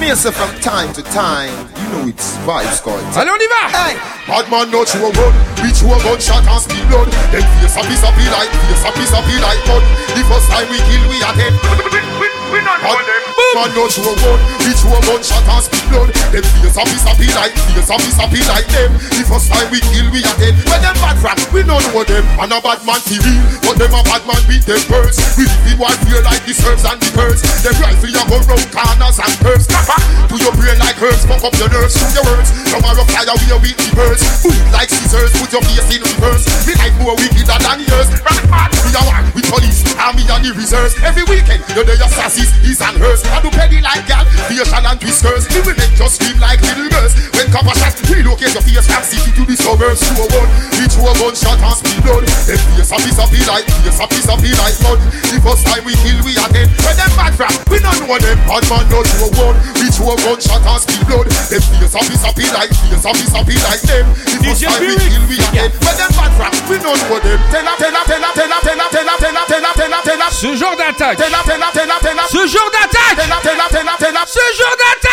yourself from time to time, you know it's vibes God. Allez, on y va! Hey! Batman not show gun, bitch show gunshot and spill blood. Then face a piece of like, Yes, a piece of like gun. The first time we kill, we are dead. We not know them. Man no show gun, we show gun shot and spit blood. Them face a piece happy like, face a piece happy like them. The first time we kill, we are dead. When them bad rap, we no know them. And a bad man TV, but them a bad man beat them birds. We live in one real, like the serfs and the purse. Them rifle you go round corners and curves. to your brain like herbs, fuck up your nerves, through your words. Tomorrow we a beat the birds. Food like scissors, put your face in reverse. We like more wickeder than yours. Right, man, we are one with police, army and the reserves. Every weekend, you're there, you sassy his, his and hers. I do petty like gal, facial and whiskers, The women just scream like little girls. When cover shots relocate your face from city to the suburbs. Two one, we two gunshot and speed blood. Them face up is be like, face up is be like blood. The first time we kill, we are dead. When them bad rap, we don't know them bad man. No two one, we two gunshot and speed blood. Them face up is be like, face up is be like them. The first time we kill, we are dead. When them bad rap, we don't know them. Tell up, tell up, tell up, tell up, tell up, tell up, tell up, tell up, tell up, tell up. genre d'attaque. Tell up, tell up, tell up, tell up. Ce genre d'attaque Ce genre d'attaque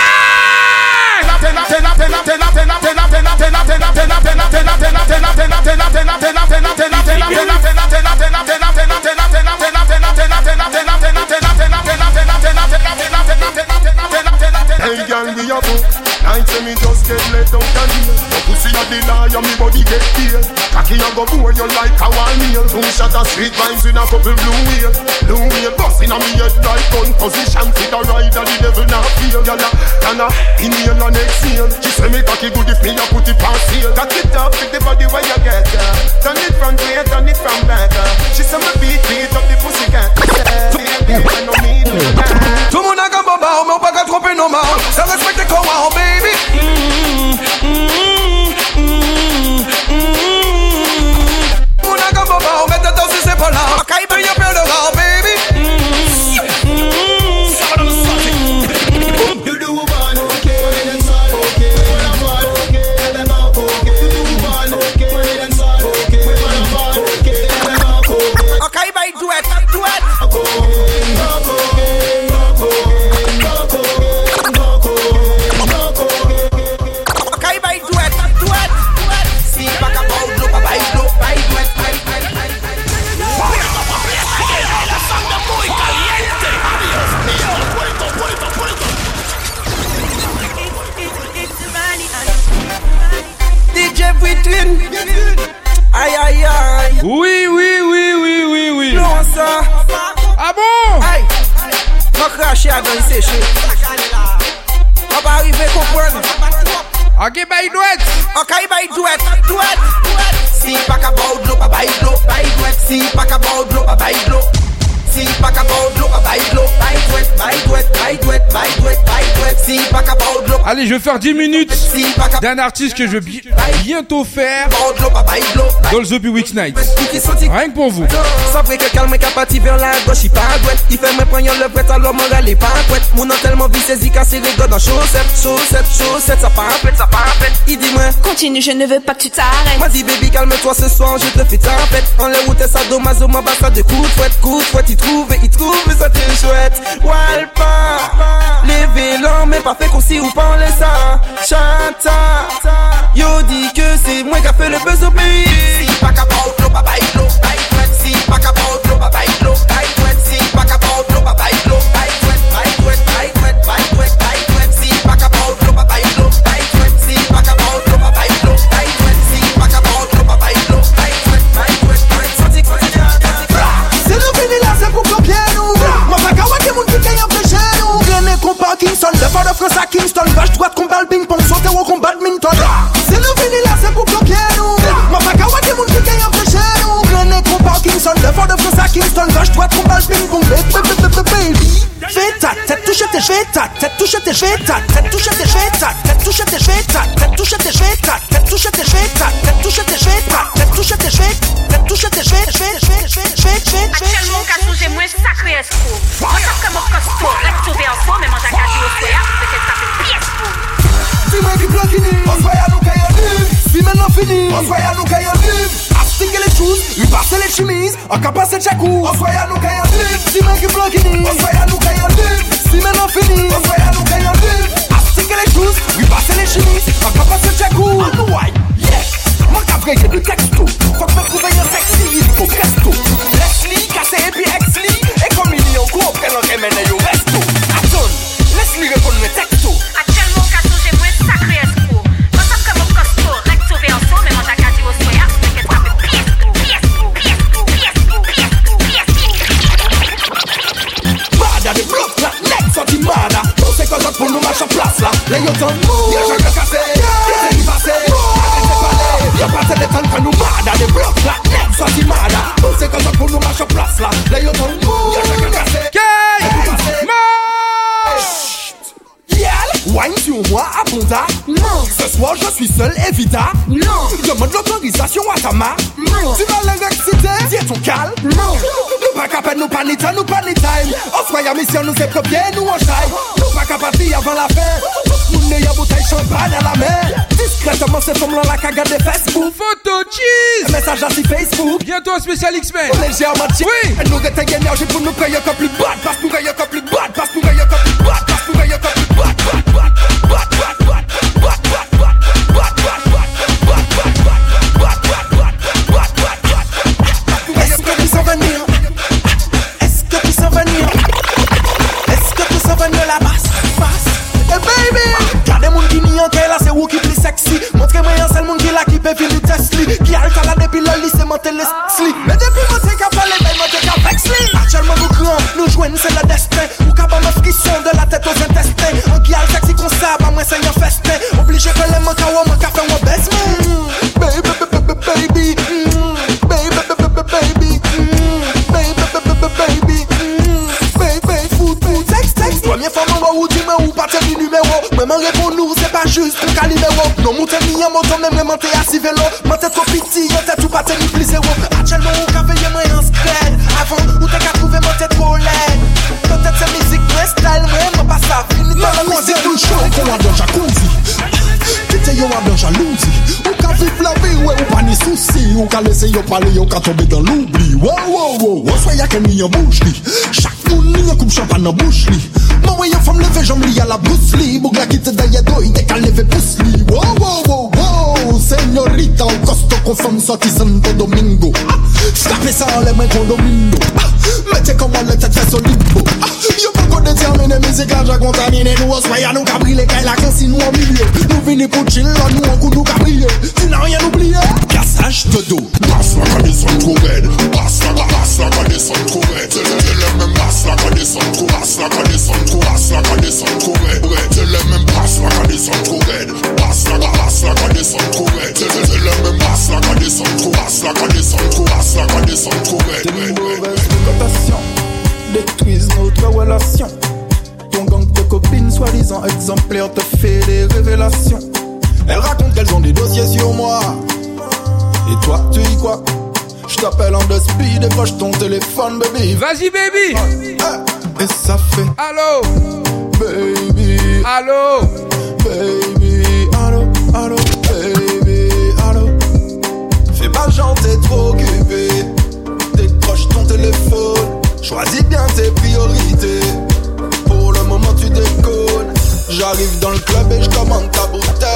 Hey girl, we a book. Night say me just get let out and deal. Your pussy a the liar, me body get peeled. Cocky a go bore you like a wild meal. Two shot of street vibes in a couple blue wheel. Blue wheel busting on me head like gun position. Fit a ride and the devil not feel. Girl a and a inhale and exhale. She say me cocky good if me a put it past sale. Got it up with the body where you get her. Turn it from way, turn it from back. She say me beat beat up the pussy cat. Tout le monde a gambé, on m'a pas qu'à tromper nos marins. So let's make the go out, baby. Mm-hmm, mm-hmm, mm-hmm, Una gamba bao, the dos y se I Acá y brillo, pero baby. al seche An pa rive kompwen An ki bay dwet An ka yi bay dwet Si pa ka baw dlo pa bay dlo Si pa ka baw dlo pa bay dlo back back Allez, je vais faire 10 minutes d'un artiste que je vais bientôt faire dans le The Week Night. Rien que pour vous. fait que calme capati vers la gauche, il pas douette. Il fait me prendre le prêt alors mon est pas douette. Mon nom tellement vite saisi le serrer dans chaussette, chaussette, chaussette, ça pas ça pas Il dit moi, continue, je ne veux pas que tu t'arrêtes. Moi dis baby, calme-toi ce soir, je te fais ta fête. En les routes, ça dommage, au ma de coup de fouette, coup de trouve, il trouve ça très chouette. Walpa, les vélans, mais pas fait qu'on s'y ou pas les ça. Chata, yo dit que c'est moi qui a fait le buzz au pays. Si pas qu'à pas au papa, il l'eau, si pas qu'à pas au papa, il l'eau, si pas qu'à pas au papa, il SON LE FOR DE FRANÇA KINSTON VAJ DROIT KON BALBIN PON SOTE WO KON BADMINTON SE DE VINI LA SE KOU KLOKEROU MA PA KAWA KE MOU TIKEN YAPRECHEROU RENE KON PARKINSON LE FOR DE FRANÇA KINSTON VAJ DROIT KON BALBIN PON BADMINTON Schweta, tattuschete Schweta, tattuschete men nan fini An fwaya nou kaya liv As tingye le chouz, li pase le chimiz An ka pase chakou An fwaya nou kaya liv Si men ki blankini An fwaya nou kaya liv Si men nan fini An fwaya nou kaya liv As tingye le chouz, li pase le chimiz An ka pase chakou An nou waj, yeah Mwen ka vreye de teksto Fok men trouve un sexy, il ko presto Les li, kase epi eks li E komi li an kou opre spécial X-Men. Oui. Ton men men mante yasi velo Mante to piti yo, tet ou pa teni plize yo A chelman ou ka veye men yanskred Avan, ou te ka kouve mante to led Tote te mizik mwen stel Men mwen pa sa finit Mwen mwen zelou chan kon wadon chakouzi Kite yo wadon chalouzi Ou ka vif la vi we ou pa ni souci Ou ka lese yo pale yo ka tobe don loubli Wo wo wo, ou swaya kem ni yo boujli Chakou ni yo koum chan pa nan boujli Mwen we yo fom leve jom li ala bousli Bougla kite de sorti Santo Domingo Skape sa an le mwen Mettez comme koman le tet fè solibo Yo pa qu'on détermine mizik la J'ai contaminé nous oswaya nou ka brile Kay la kansi nou an milieu Nous vini pou chill nous nou an nous nou Tu n'as rien oublié Cassage de dos Bas la kane son trop red Bas la kane son trop Vas-y, baby. Et ça fait. Allô. Baby. Allô. Baby. Allô, allô, baby. Allô. Fais pas genre t'es trop occupé. Décroche ton téléphone. Choisis bien tes priorités. Pour le moment, tu déconnes. J'arrive dans le club et je commande ta bouteille.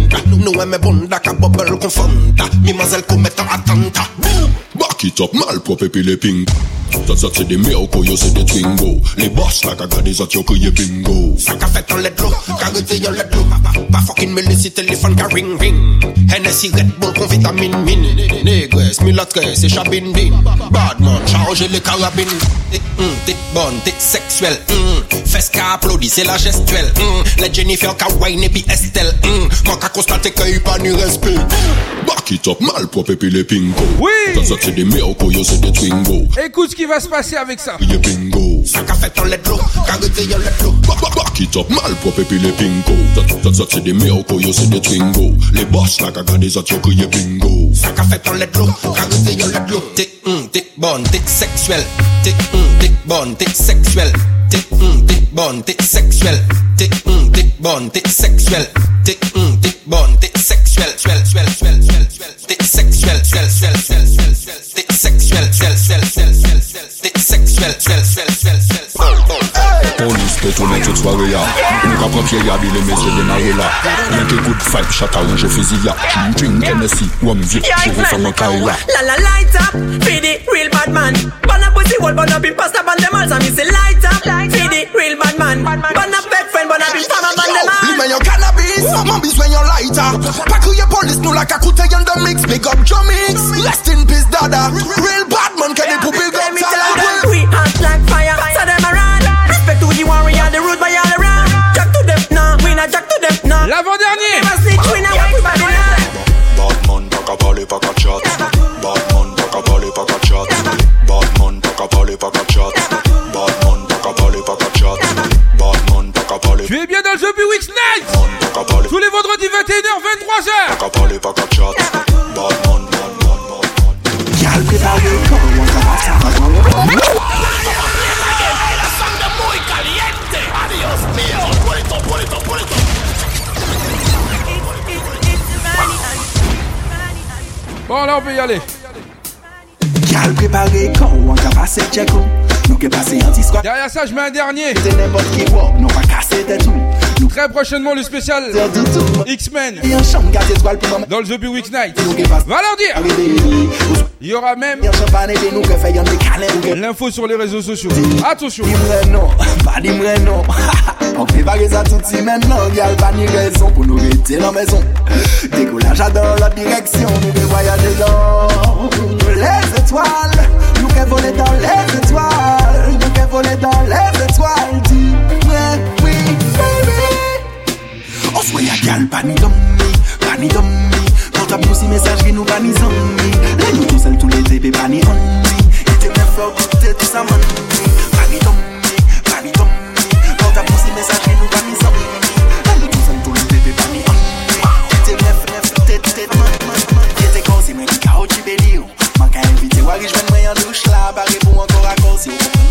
Nou e me bonda ka bobel kon fonda Mi mazel kou metan atanta Boum Moun ki top mal prop epi le pink Tatsat se de me ou koyo se de twingo Le boss la ka gade zat yo kouye bingo Sa ka fet an ledlo, karite yon ledlo Pa fokin melisi telefon ka ring ring Henesi redbull kon vitamin min Negres, mulatres, echabin bin Badman, chanje le karabin Tit mm, bon, tit seksuel mm. Fes ka aplodi, se la gestuel mm. Le Jennifer ka wine epi estel Moun ka konstate ke yu pa ni respi Moun Back it up, mal pour Pepe les pingo. Oui! Ça c'est des merco, yo c'est des twingo. Écoute ce qui va se passer avec ça. Les bingo. Ça qu'a fait ton let look, qu'a goûté yo let look. Back it up, mal pour Pepe les pingo. Ça c'est des merco, yo c'est des twingo. Les boss là qu'a des autres, yo crié bingo. Ça qu'a fait ton let look, qu'a goûté T'es hum, t'es bonne, t'es sexuelle. T'es un, t'es bonne, t'es sexuelle. T'es un, t'es bonne, t'es sexuelle. T'es un, t'es bonne, t'es sexuelle. T'es un, t'es born dick sexual, swell, swell, swell, swell, swell, dick sexual, swell, swell, swell, swell, swell, sexual, swell, swell, swell, swell, swell, sexual, swell, swell, swell, swell, swell. Police à. Une cap en pied à dit de good vibe, chat arrange fusilla. Chewing drink Tennessee, one vip, je vais faire mon Kaila. La la light up, feed it, real bad man. Burn up pussy, wall burn pasta, burn them all, say light up, feed it, real bad man. Burn up cannabis. leave when your cannabis, some mummies when your lighter. Pack your police, no like I could take on the mix. Big up your mix. Rest in peace, dada. Real bad man, can they put big up? We hot like fire, so them around. Respect to the warrior, the rude boy all around. Jack to them now, we not jack to them now. L'avant-dernier. Never snitch, we not everybody now. Bad man, pack a volley, pack a shot. Tu es bien dans le jeu Weeks Night Tous les vendredis 21h, 23h Bon, là, on peut y aller. quand on va Derrière ça, je mets un dernier. C'est n'importe qui casser Très prochainement, le spécial X-Men. Dans le The Big Week Night. Va leur dire. Il y aura même l'info sur les réseaux sociaux. Attention. On fait baguer ça tout si maintenant, a pas ni raison pour nous rester dans la maison. Décollage dans la direction, nous les voyager dans les étoiles, nous que voler dans les étoiles voler dans les étoiles. oui, baby. On oh, pas ni pas ni Quand t'as message, qui tous les bébés, Et t'es ça,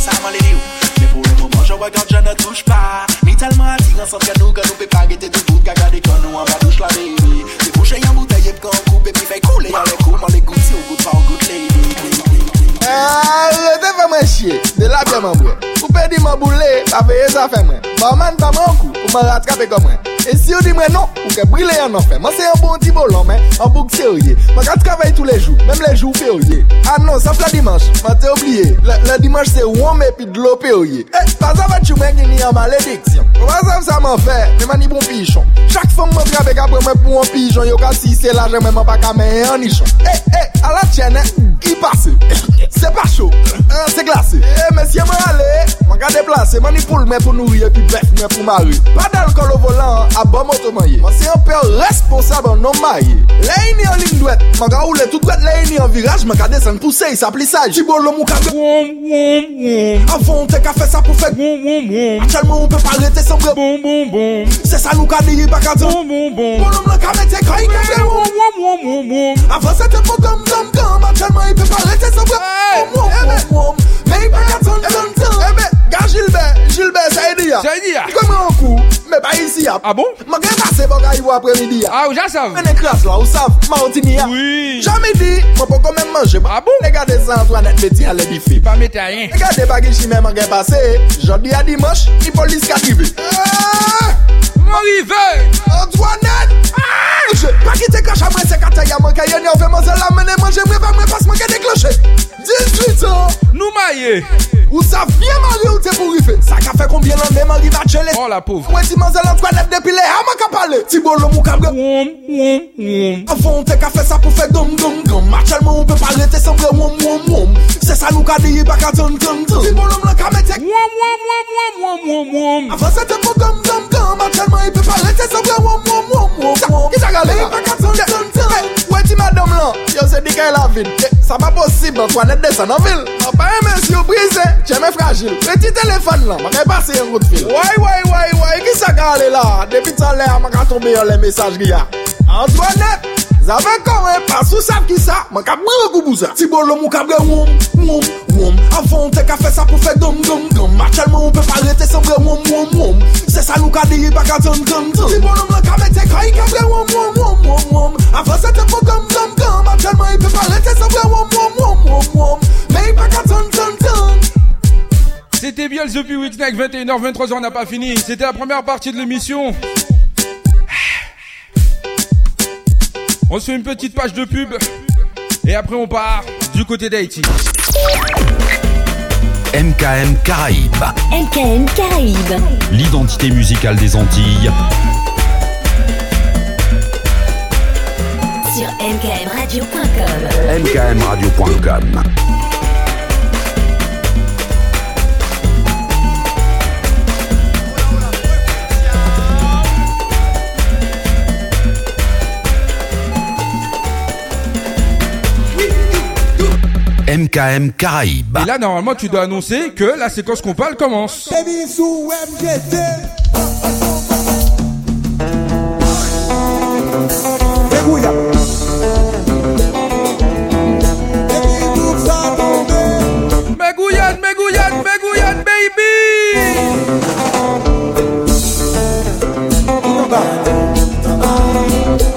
Pas wè gant je ne touche pa Mi telman atir ansan kè nou Kè nou pe pa gete tout bout Kè gade kè nou an ba la baby Se bouchè yon bouteille p'kan koupe Pi fè koule yon lè kou Man lè gout si ou gout pa ou gout lady Eee, eh, le te fè mwen De la bien mwen bwe perdu mon boulet, t'as veillé ça fait moi. Barman, t'as mon coup, pour me rattraper comme moi. Et si on dit moi non, ou que brûler en enfer. Moi, c'est un bon petit bolon, mais en boucle sérieux. Ma je travaille tous les jours, même les jours fériés. Ah non, ça fait la dimanche, moi, t'es oublié. Le, dimanche, c'est warm et puis de l'eau périllée. Eh, pas ça, va tu m'as gagné en malédiction. Pas ça, ça m'en fait, t'es mani bon pigeon. Chaque fois que je travaille après moi pour un pigeon, y'a si c'est l'argent je m'en pas qu'à mettre un nichon. Eh, eh, à la chaîne qui passe? C'est pas chaud, c'est glacé. Eh, messieurs si Mga deplase mani poul men pou nourye Pi bet men pou mari Padal kon lo volan, aban motoman ye Mwen se yon peyon responsab an nom ma ye Le yoni an ling dwet, mga oule tout dwet Le yoni an viraj, mga desen pusey sa plisaj Ti bol lom ou kam gam Wom, wom, wom Avon te kafe sa poufek Wom, wom, wom Atchalman ou pe parete san bre Wom, wom, wom Se salou ka diri baka ton Wom, wom, wom Polom lakam ete kwa i gen Wom, wom, wom Avon se te po gam, gam, gam Atchalman ou pe parete san bre Wom, wom, Ebe, ga jilbe, jilbe sa ydi ya Sa ydi ya Kome an kou, me pa yisi ya A ah bon? Mwen gen pase, baka yi wapre mi di ya A ou jan sav? Mene kras la, ou sav, ma ontini ya Ouiii Jam mi di, mwen pou kon men manje ba A bon? Nega de zan, to anet meti anle di fi Si pa metayen Nega de bagi chime, mwen gen pase Jodi a dimosh, ni polis katibi Aaaaaa Mwari vek Antwane Aaaaaa Mwenje Pa ki te kach amre Sekate ya manke Yen yo ve manzela Mwenje mwenje mwen Mwen pas manke de kloche 18 an Nou maye Ou sa fye manre Ou te pou rife Sa kafe konbyen anem An li vachele O la pouf Ou e ti manzela Antwane depile A man kapale Ti bolom ou kapge Gwam gwam gwam Avante kafe sa pou fe Gwam gwam gwam A chelman ou pe parete Sampre mwom mwom mwom Se sa nou kade I baka ton ton ton Ti bolom ou kamete G Ipe pale te sabre wop wop wop wop wop wop Kisa gale la? E ipe katon ton ton E, e, we ti madam lan Yo se dikay la vin E, sa pa posib an kwanet de san an vil An pa e men si yo brise Che men fragil Peti telefon lan Mankan pase yon route fil Woy, woy, woy, woy Kisa gale la? Depi tan le a mankan tombe yon le mesajri ya An kwanet Zavek kon e pas Sousan ki sa Mankan brou koubou sa Ti bol lo mou kabre woum, woum, woum Font te ka ça pour faire fe dom gom Actuellement on peut pas arrêter rete vrai wom wom wom ça nous qu'a ka pas baka ton ton ton Si bonhomme le ka mette ka i vrai wom wom wom wom wom Avan se te fo gom gom Actuellement on peut pas pa rete vrai wom wom wom wom wom Me i baka ton ton ton C'était bien le The Weeknight, 21h, 23h, on n'a pas fini. C'était la première partie de l'émission. On se fait une petite page de pub. Et après, on part du côté d'Haïti. MKM Caraïbes. MKM Caraïbes. L'identité musicale des Antilles. Sur mkmradio.com. mkmradio.com. MKM Caraïbes. Et là, normalement, tu dois annoncer que la séquence qu'on parle commence. Megouyan, Megouyane, Megouyane, baby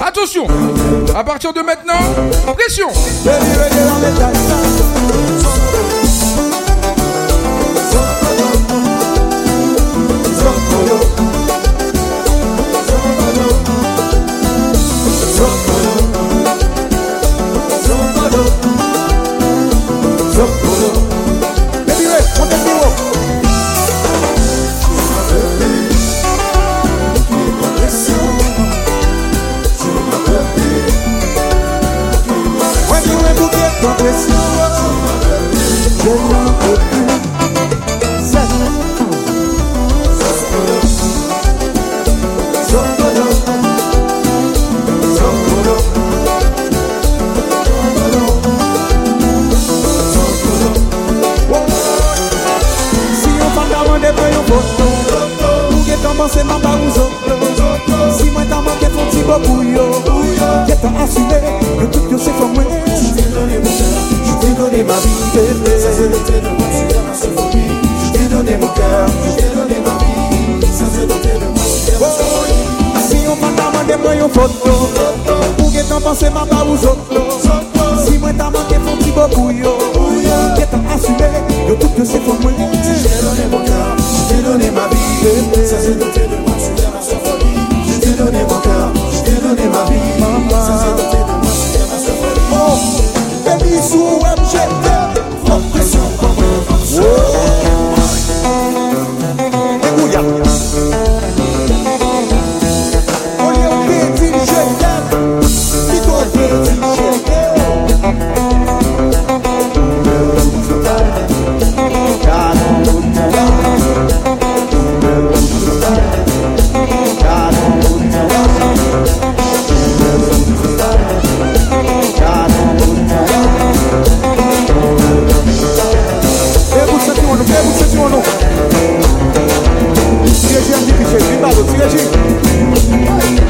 Attention, à partir de maintenant, pression Blues. Ou gen te apanseman ba ou zoklo Si mwen te amante ton ti bopou Ou gen te apanseman ba ou zoklo Ou gen te apanseman ba ou zoklo J'te donè ma bi, sa zè notè de man sou fèrman son foli J'te donè mou ka, j'te donè ma bi, sa zè notè de man sou fèrman son foli Oh, baby sou wèm chèkè, wèm chèkè, wèm chèkè, wèm chèkè servir a Lucinha de.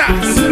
Texas.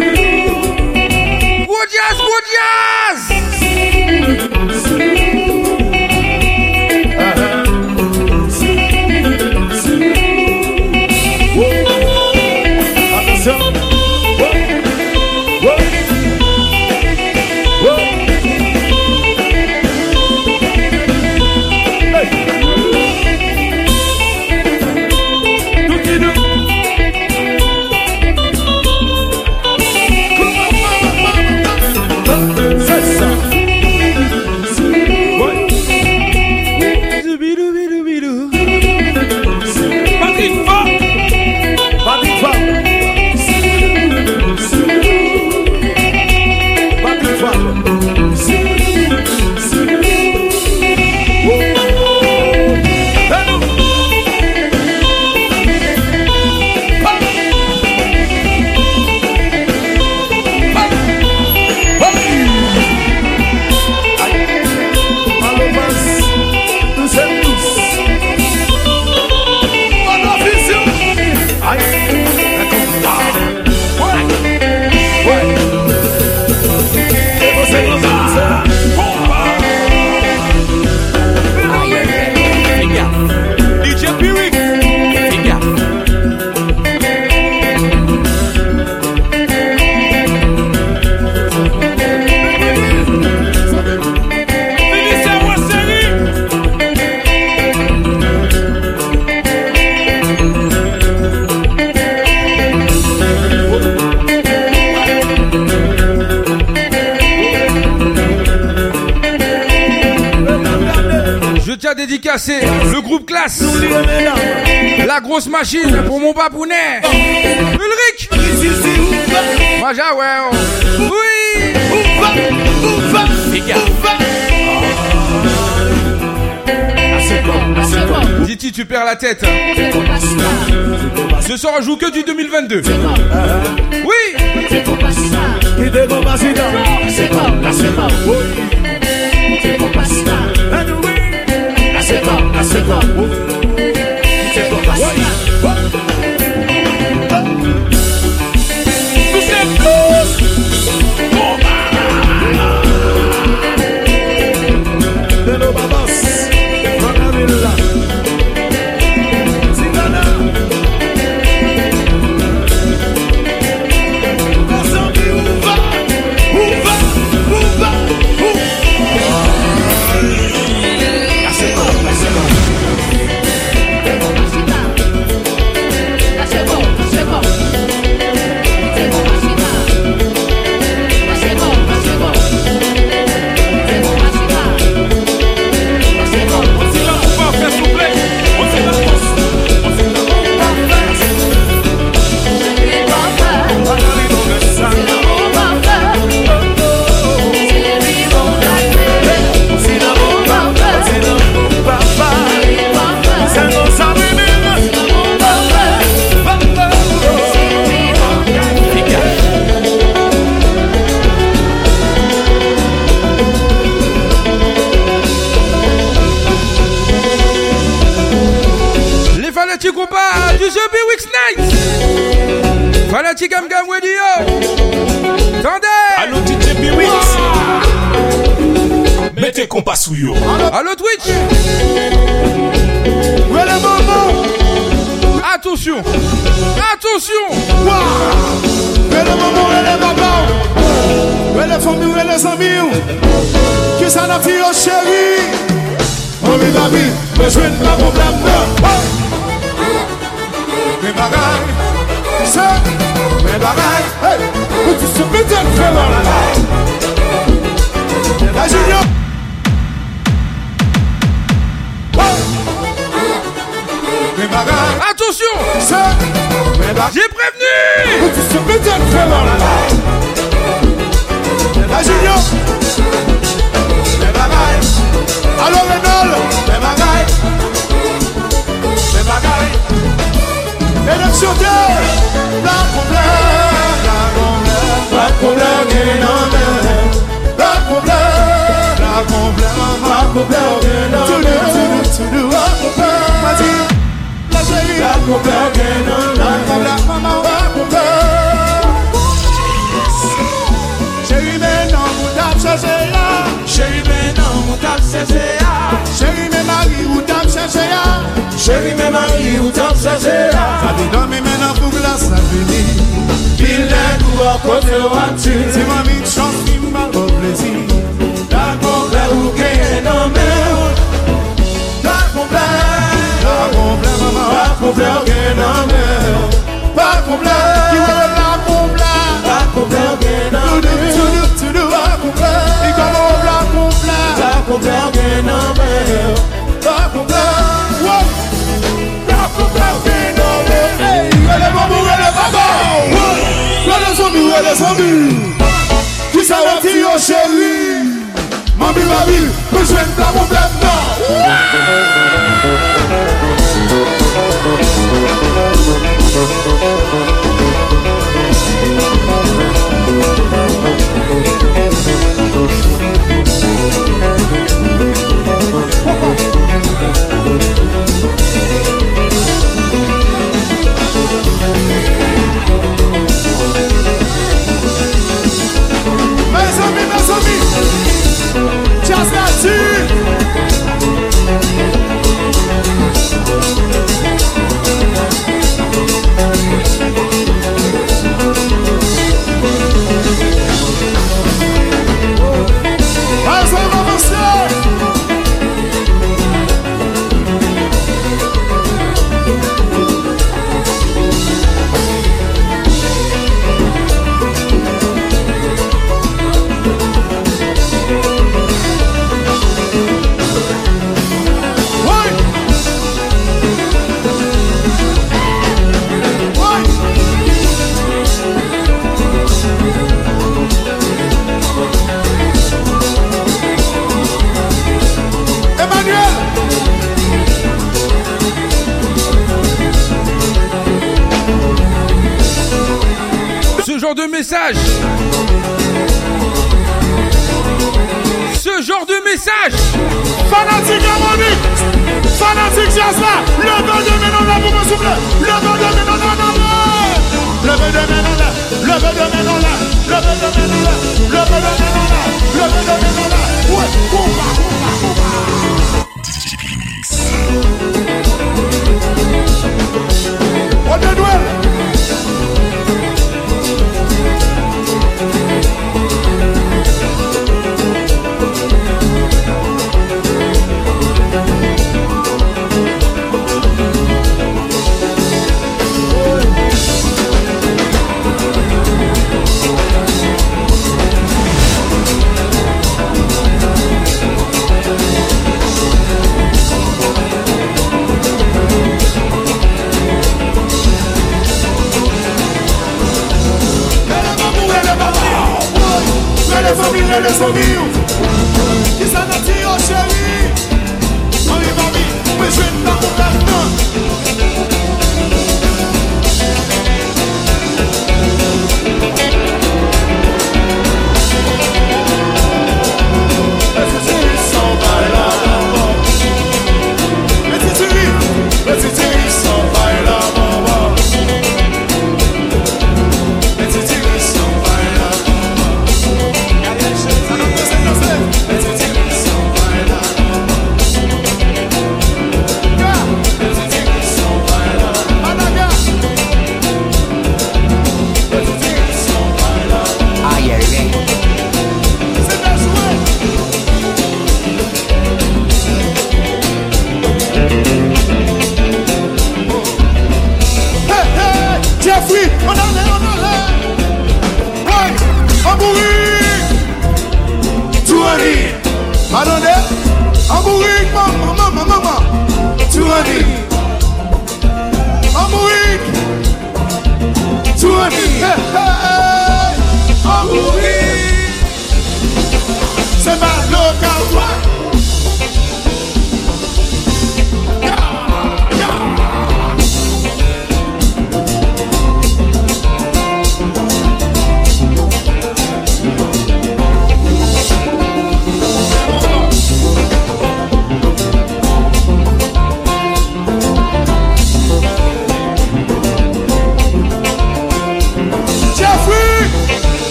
tête. Ce sera joué que du 2022.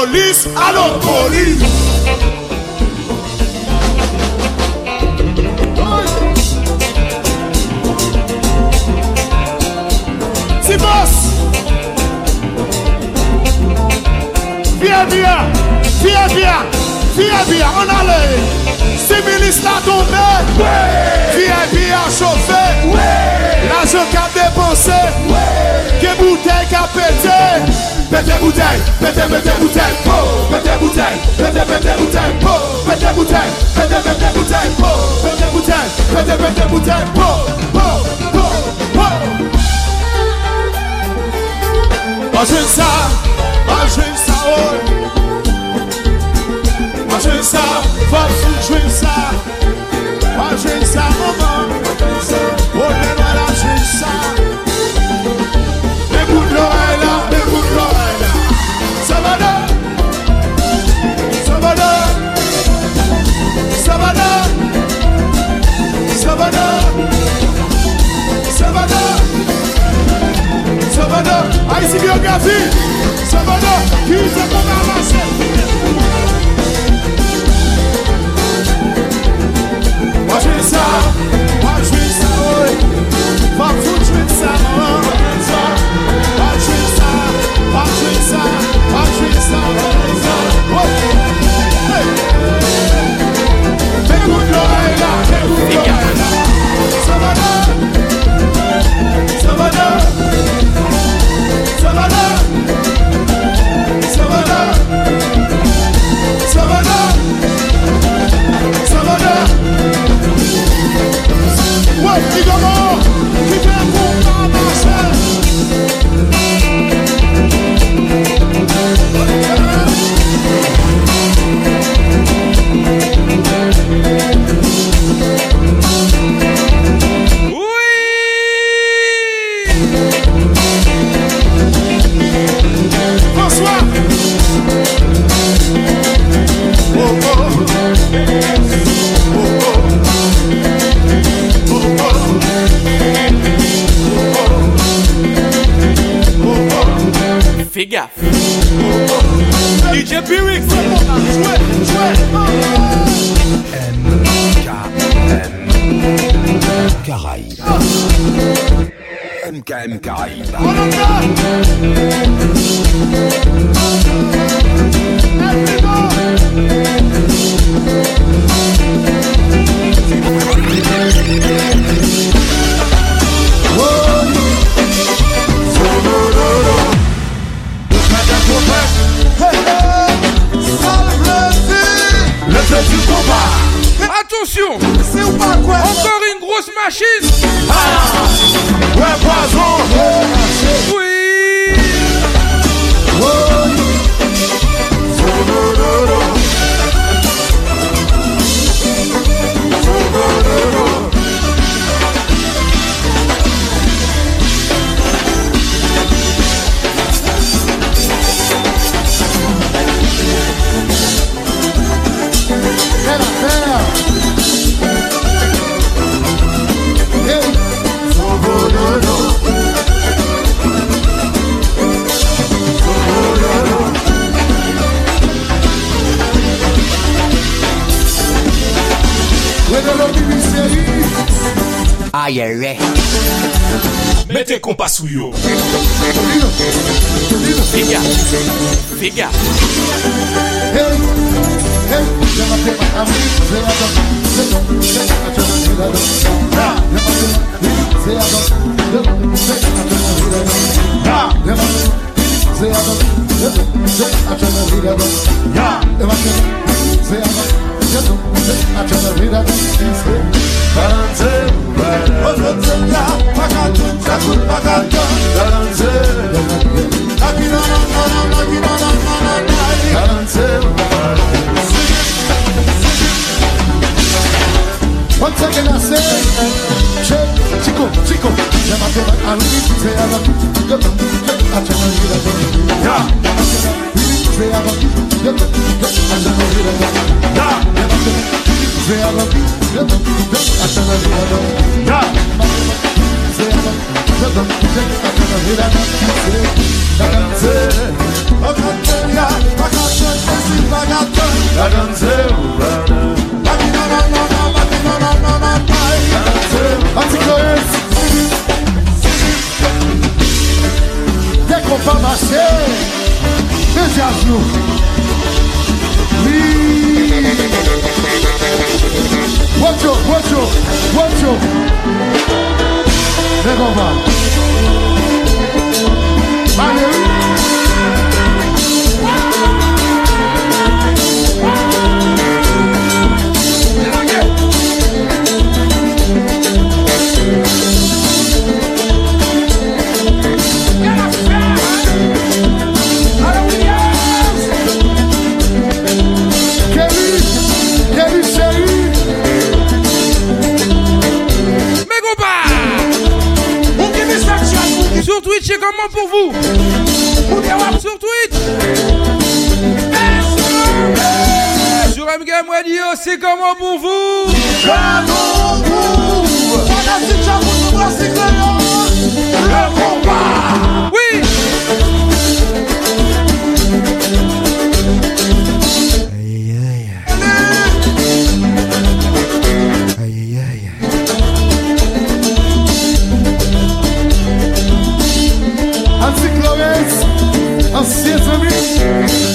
police allo police. Si boss. Viens, viens, viens, viens. Viye biye an ale Stimilis la donbe Viye biye a chofe La jok a depose Ke bouteye ka pete Pete bouteye Pete pete bouteye Pete bouteye Pete pete bouteye Pete pete bouteye Pote pote pote Pote pote pote Pote pote pote Pote pote pote Jouè sa, fòs ou jouè sa A jè sa, mò mò O te mò la, jè sa Dèkout l'ore la, dèkout l'ore la Savanò Savanò Savanò Savanò Savanò Savanò A y si biografi Savanò Ki y se fòman Waj mwen sa waj mwen sa woy Waj mwen sa waj mwen sa woy Fekout yo aya fekout yo aya Saba la saba la Saba la saba la Digamos. yere Mete kompa sou yo Figa Figa Hey Hey Jema jema I don't, you do I can't read that Danse, olóòtú ya pàkàtú ṣàkú pàkàtú. Danse, akínà nàná nàkínà nàná nàyí. Danse, Once again I say, check, chico, chico. Jẹ́ máa tẹ̀ bá àrùn ní ìfẹ́ ara. Gọ́dọ̀, I can't read that. Yeah. veava Achando vira Dá Veava Achando vira Dá Veava Achando vira Daganze Daganze ya Daganze Esi daganze Daganze Decopa Marseille Vezi a jnou Li Wot chou, wot chou, wot chou Vego va Mane Mane pour vous. Vous pouvez voir sur Twitch. Sur MGM Radio, c'est comment pour vous. Comment pour vous. Le combat. Oui. licença, amigo.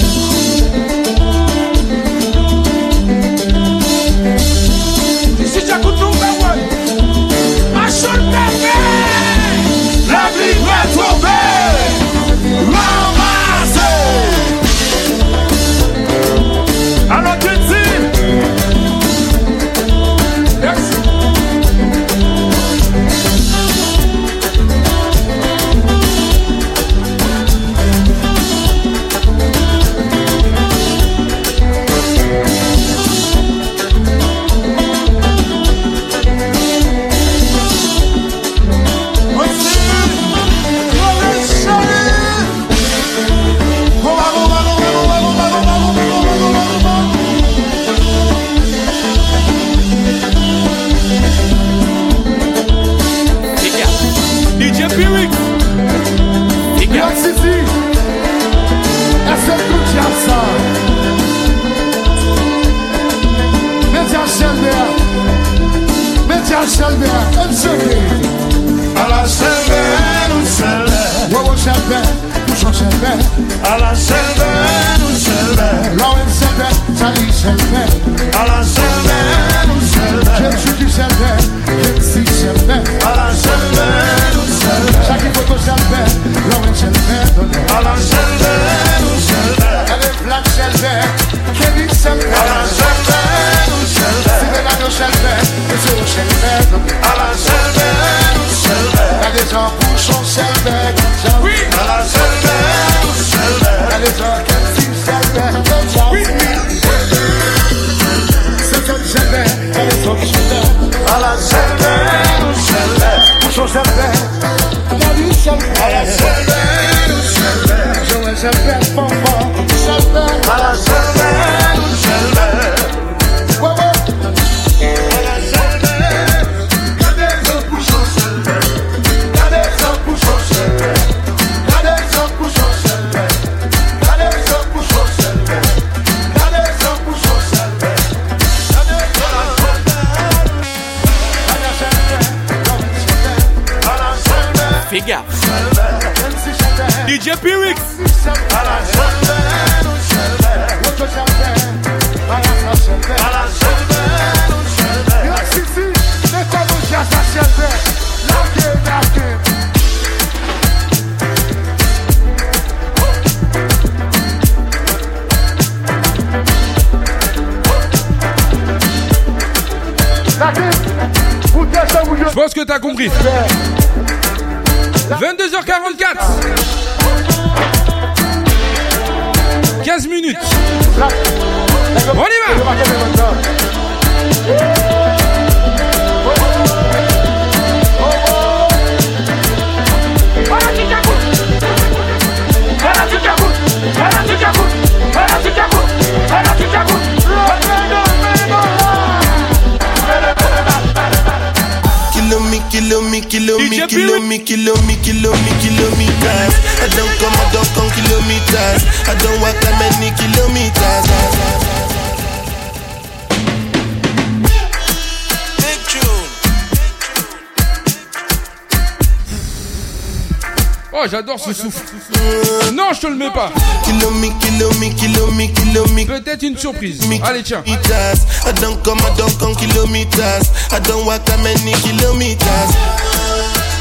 Alicia. I don't come, I don't come kilometers. I don't walk that many kilometers.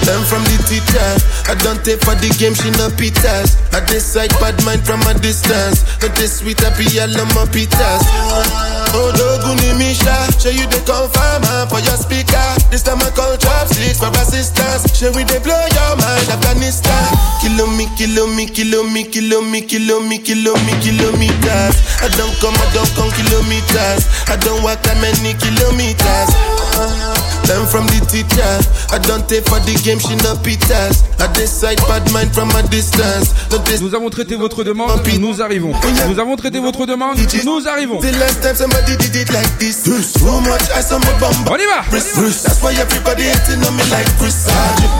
Learn from the teacher. I don't take for the game, she no pitas. I decide bad mind from a distance. But this sweet happy, I love my pitas. Oh, ni Misha, show you the confirm for your speaker. This time I call trap six for assistance. Show we they blow your kilometers. I don't come, I don't come kilometers. I don't walk that many kilometers. Uh-huh. I'm from the teacher. I don't take for the game, she no pitas. I decide bad mind from a distance. Nous avons traité votre demande, nous arrivons. Nous avons traité votre demande, nous arrivons. The last time somebody did it like this. Too much ice on my bum. On y va. That's why everybody hating on me like Chris.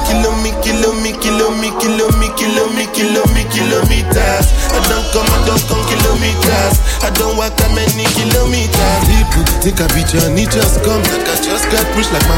Kill me, kill me, kill me, kill me, kill me, kill me, kilometers. I don't come, I don't come kilometers. I don't walk that many kilometers. People take a picture and it just comes like I just got pushed like my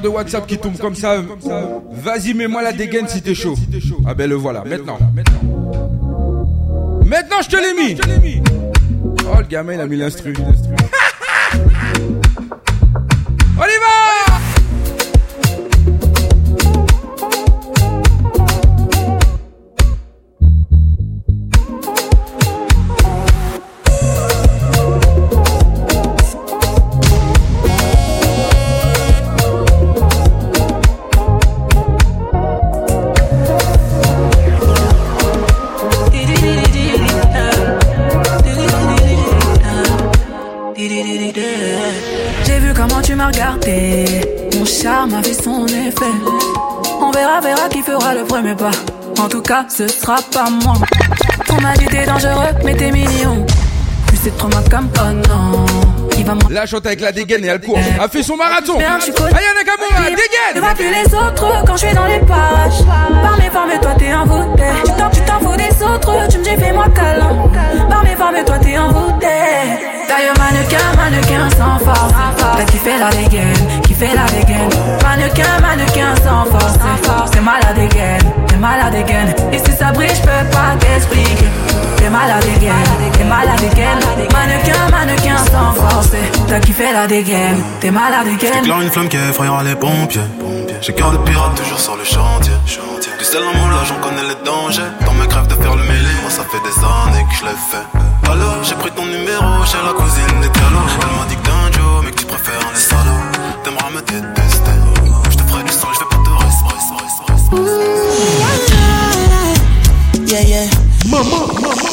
de WhatsApp qui tombe comme ça. Euh, vas-y, mets-moi la dégaine si t'es chaud. Ah ben le voilà, ben, maintenant. Maintenant, je te l'ai mis. Oh, le gamin, il a mis l'instru. son effet. On verra, verra qui fera le premier pas. En tout cas, ce sera pas moi. On m'a dit t'es dangereux, mais t'es mignon. Plus c'est trop ma cam, oh non. La chante avec la dégaine et elle court. A fait son marathon. Ayana Kamura, dégaine. Tu vois plus les autres quand je suis dans les parages. Par mes formes, toi t'es envoûté. Tu t'en, tu t'en fous des autres, tu me dis fais-moi câlin. Par mes formes, toi t'es envoûté. D'ailleurs mannequin, mannequin sans force T'as kiffé la dégaine, kiffé la dégaine Mannequin, mannequin sans force T'es malade dégaine, t'es malade dégaine Et si ça brille, j'peux pas t'expliquer T'es malade dégaine, t'es malade dégaine Mannequin, mannequin sans force T'as kiffé la dégaine, t'es malade dégaine J'déclare une flamme qui effrayera les pompiers J'ai cœur de pirate toujours sur le chantier c'est l'amour là, j'en connais les dangers. Dans mes crèves de faire le mêlé, moi ça fait des années que je l'ai fait. Alors j'ai pris ton numéro chez la cousine des talos. Elle m'a dit que un Joe, mais que tu préfères les salauds. T'aimeras me détester. Je te ferai du sang, je vais pas te rester. Yeah, yeah. Maman, maman.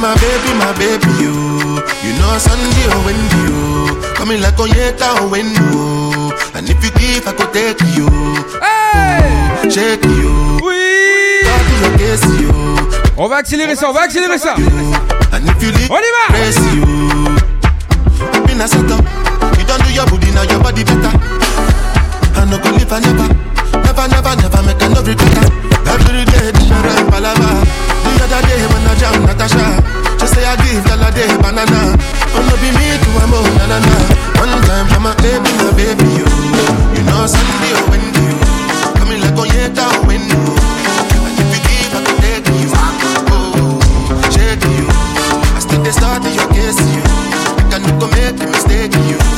my baby, my baby, you. You know Sunday oh when you in like on oh, when you. And if you give, I could take you. Hey, check you. Oui. Kiss you. On va accélérer ça, on va accélérer ça. And if you leave, you. a don't do your body now, your body better. I no go live I never, never, never, never make a Another day when I jam Natasha. Just say I give dollar day banana. Oh no be me to a am na na na. One time I'm a baby, my baby you. You know Sunday or oh, Wednesday. Coming like on oh, yet out oh, window. And if you give, I can take you. Oh, shake you. I still the start to your kiss you. I can't go make a mistake you.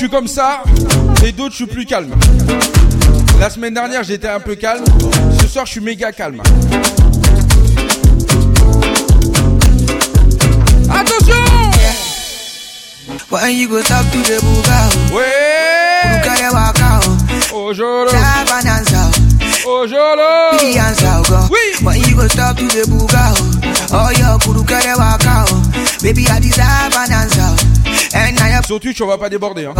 je suis comme ça, et d'autres, je suis plus calme. La semaine dernière, j'étais un peu calme. Ce soir, je suis méga calme. Attention! Why you go talk to the booga? oh. oh. Ojoro. Tabananza. Oh. Oh oui. Why you go talk to the booga? Oh yo, kuruka waka Baby I deserve bonanza. Sur Twitch, on va pas déborder. Hein.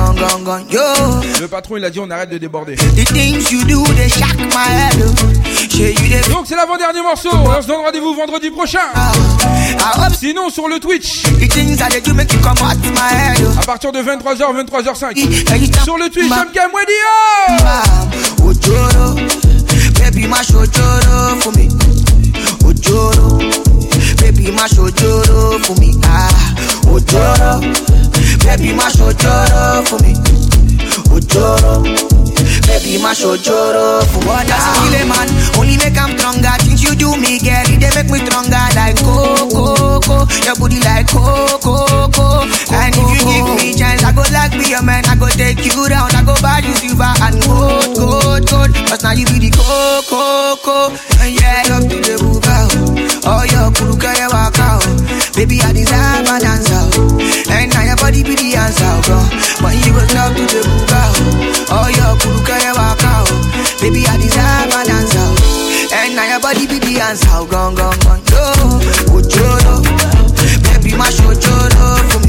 Le patron, il a dit on arrête de déborder. Donc, c'est l'avant-dernier morceau. On se donne rendez-vous vendredi prochain. Ah, ah, ah, Sinon, sur le Twitch. À partir de 23h, 23h05. Sur le Twitch, MKM game, Baby, Baby, my Ojoro for me. Ojoro. Baby, my show joro for what that's kill a man. Only make i stronger. Things you do me, girl, they make me stronger like coco. coco. Your body like coco. coco. And if you give me chance, I go like be your man. I go take you down. I go buy you silver and gold, gold, gold. Cause now you be the coco. coco. And yeah, up to the buba. Oh, your kuruka ya waka. Baby, I deserve an answer. And now your body be the answer, girl. But you go love to the buba. Oh, your kuruka your walk out. Baby, I deserve a dance out. And now your body be the answer. Gone, gone, gone. Yo, go, choro. Baby, my show choro for me.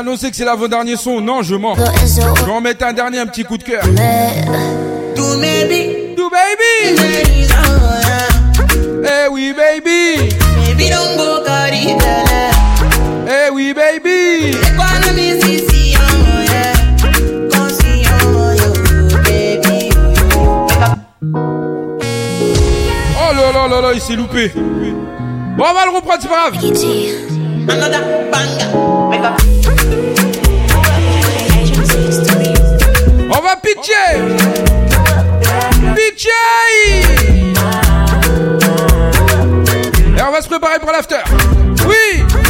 annoncer que c'est l'avant-dernier son. Non, je mens. Je vais en mettre un dernier, un petit coup de cœur. Do baby. Do baby. Eh oui, baby. Baby, don't go Eh oui, baby. Oh là là là là, il s'est loupé. Bon, on va le reprendre, c'est pas grave. DJ DJ Et on va se préparer pour l'after. Oui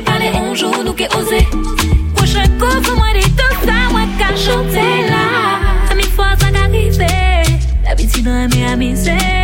Pane anjou nou ke oze Kouche kou, kou mwen ditou sa Mwen ka chante la A mi fwa sa karive eh. Dabiti dwen me amese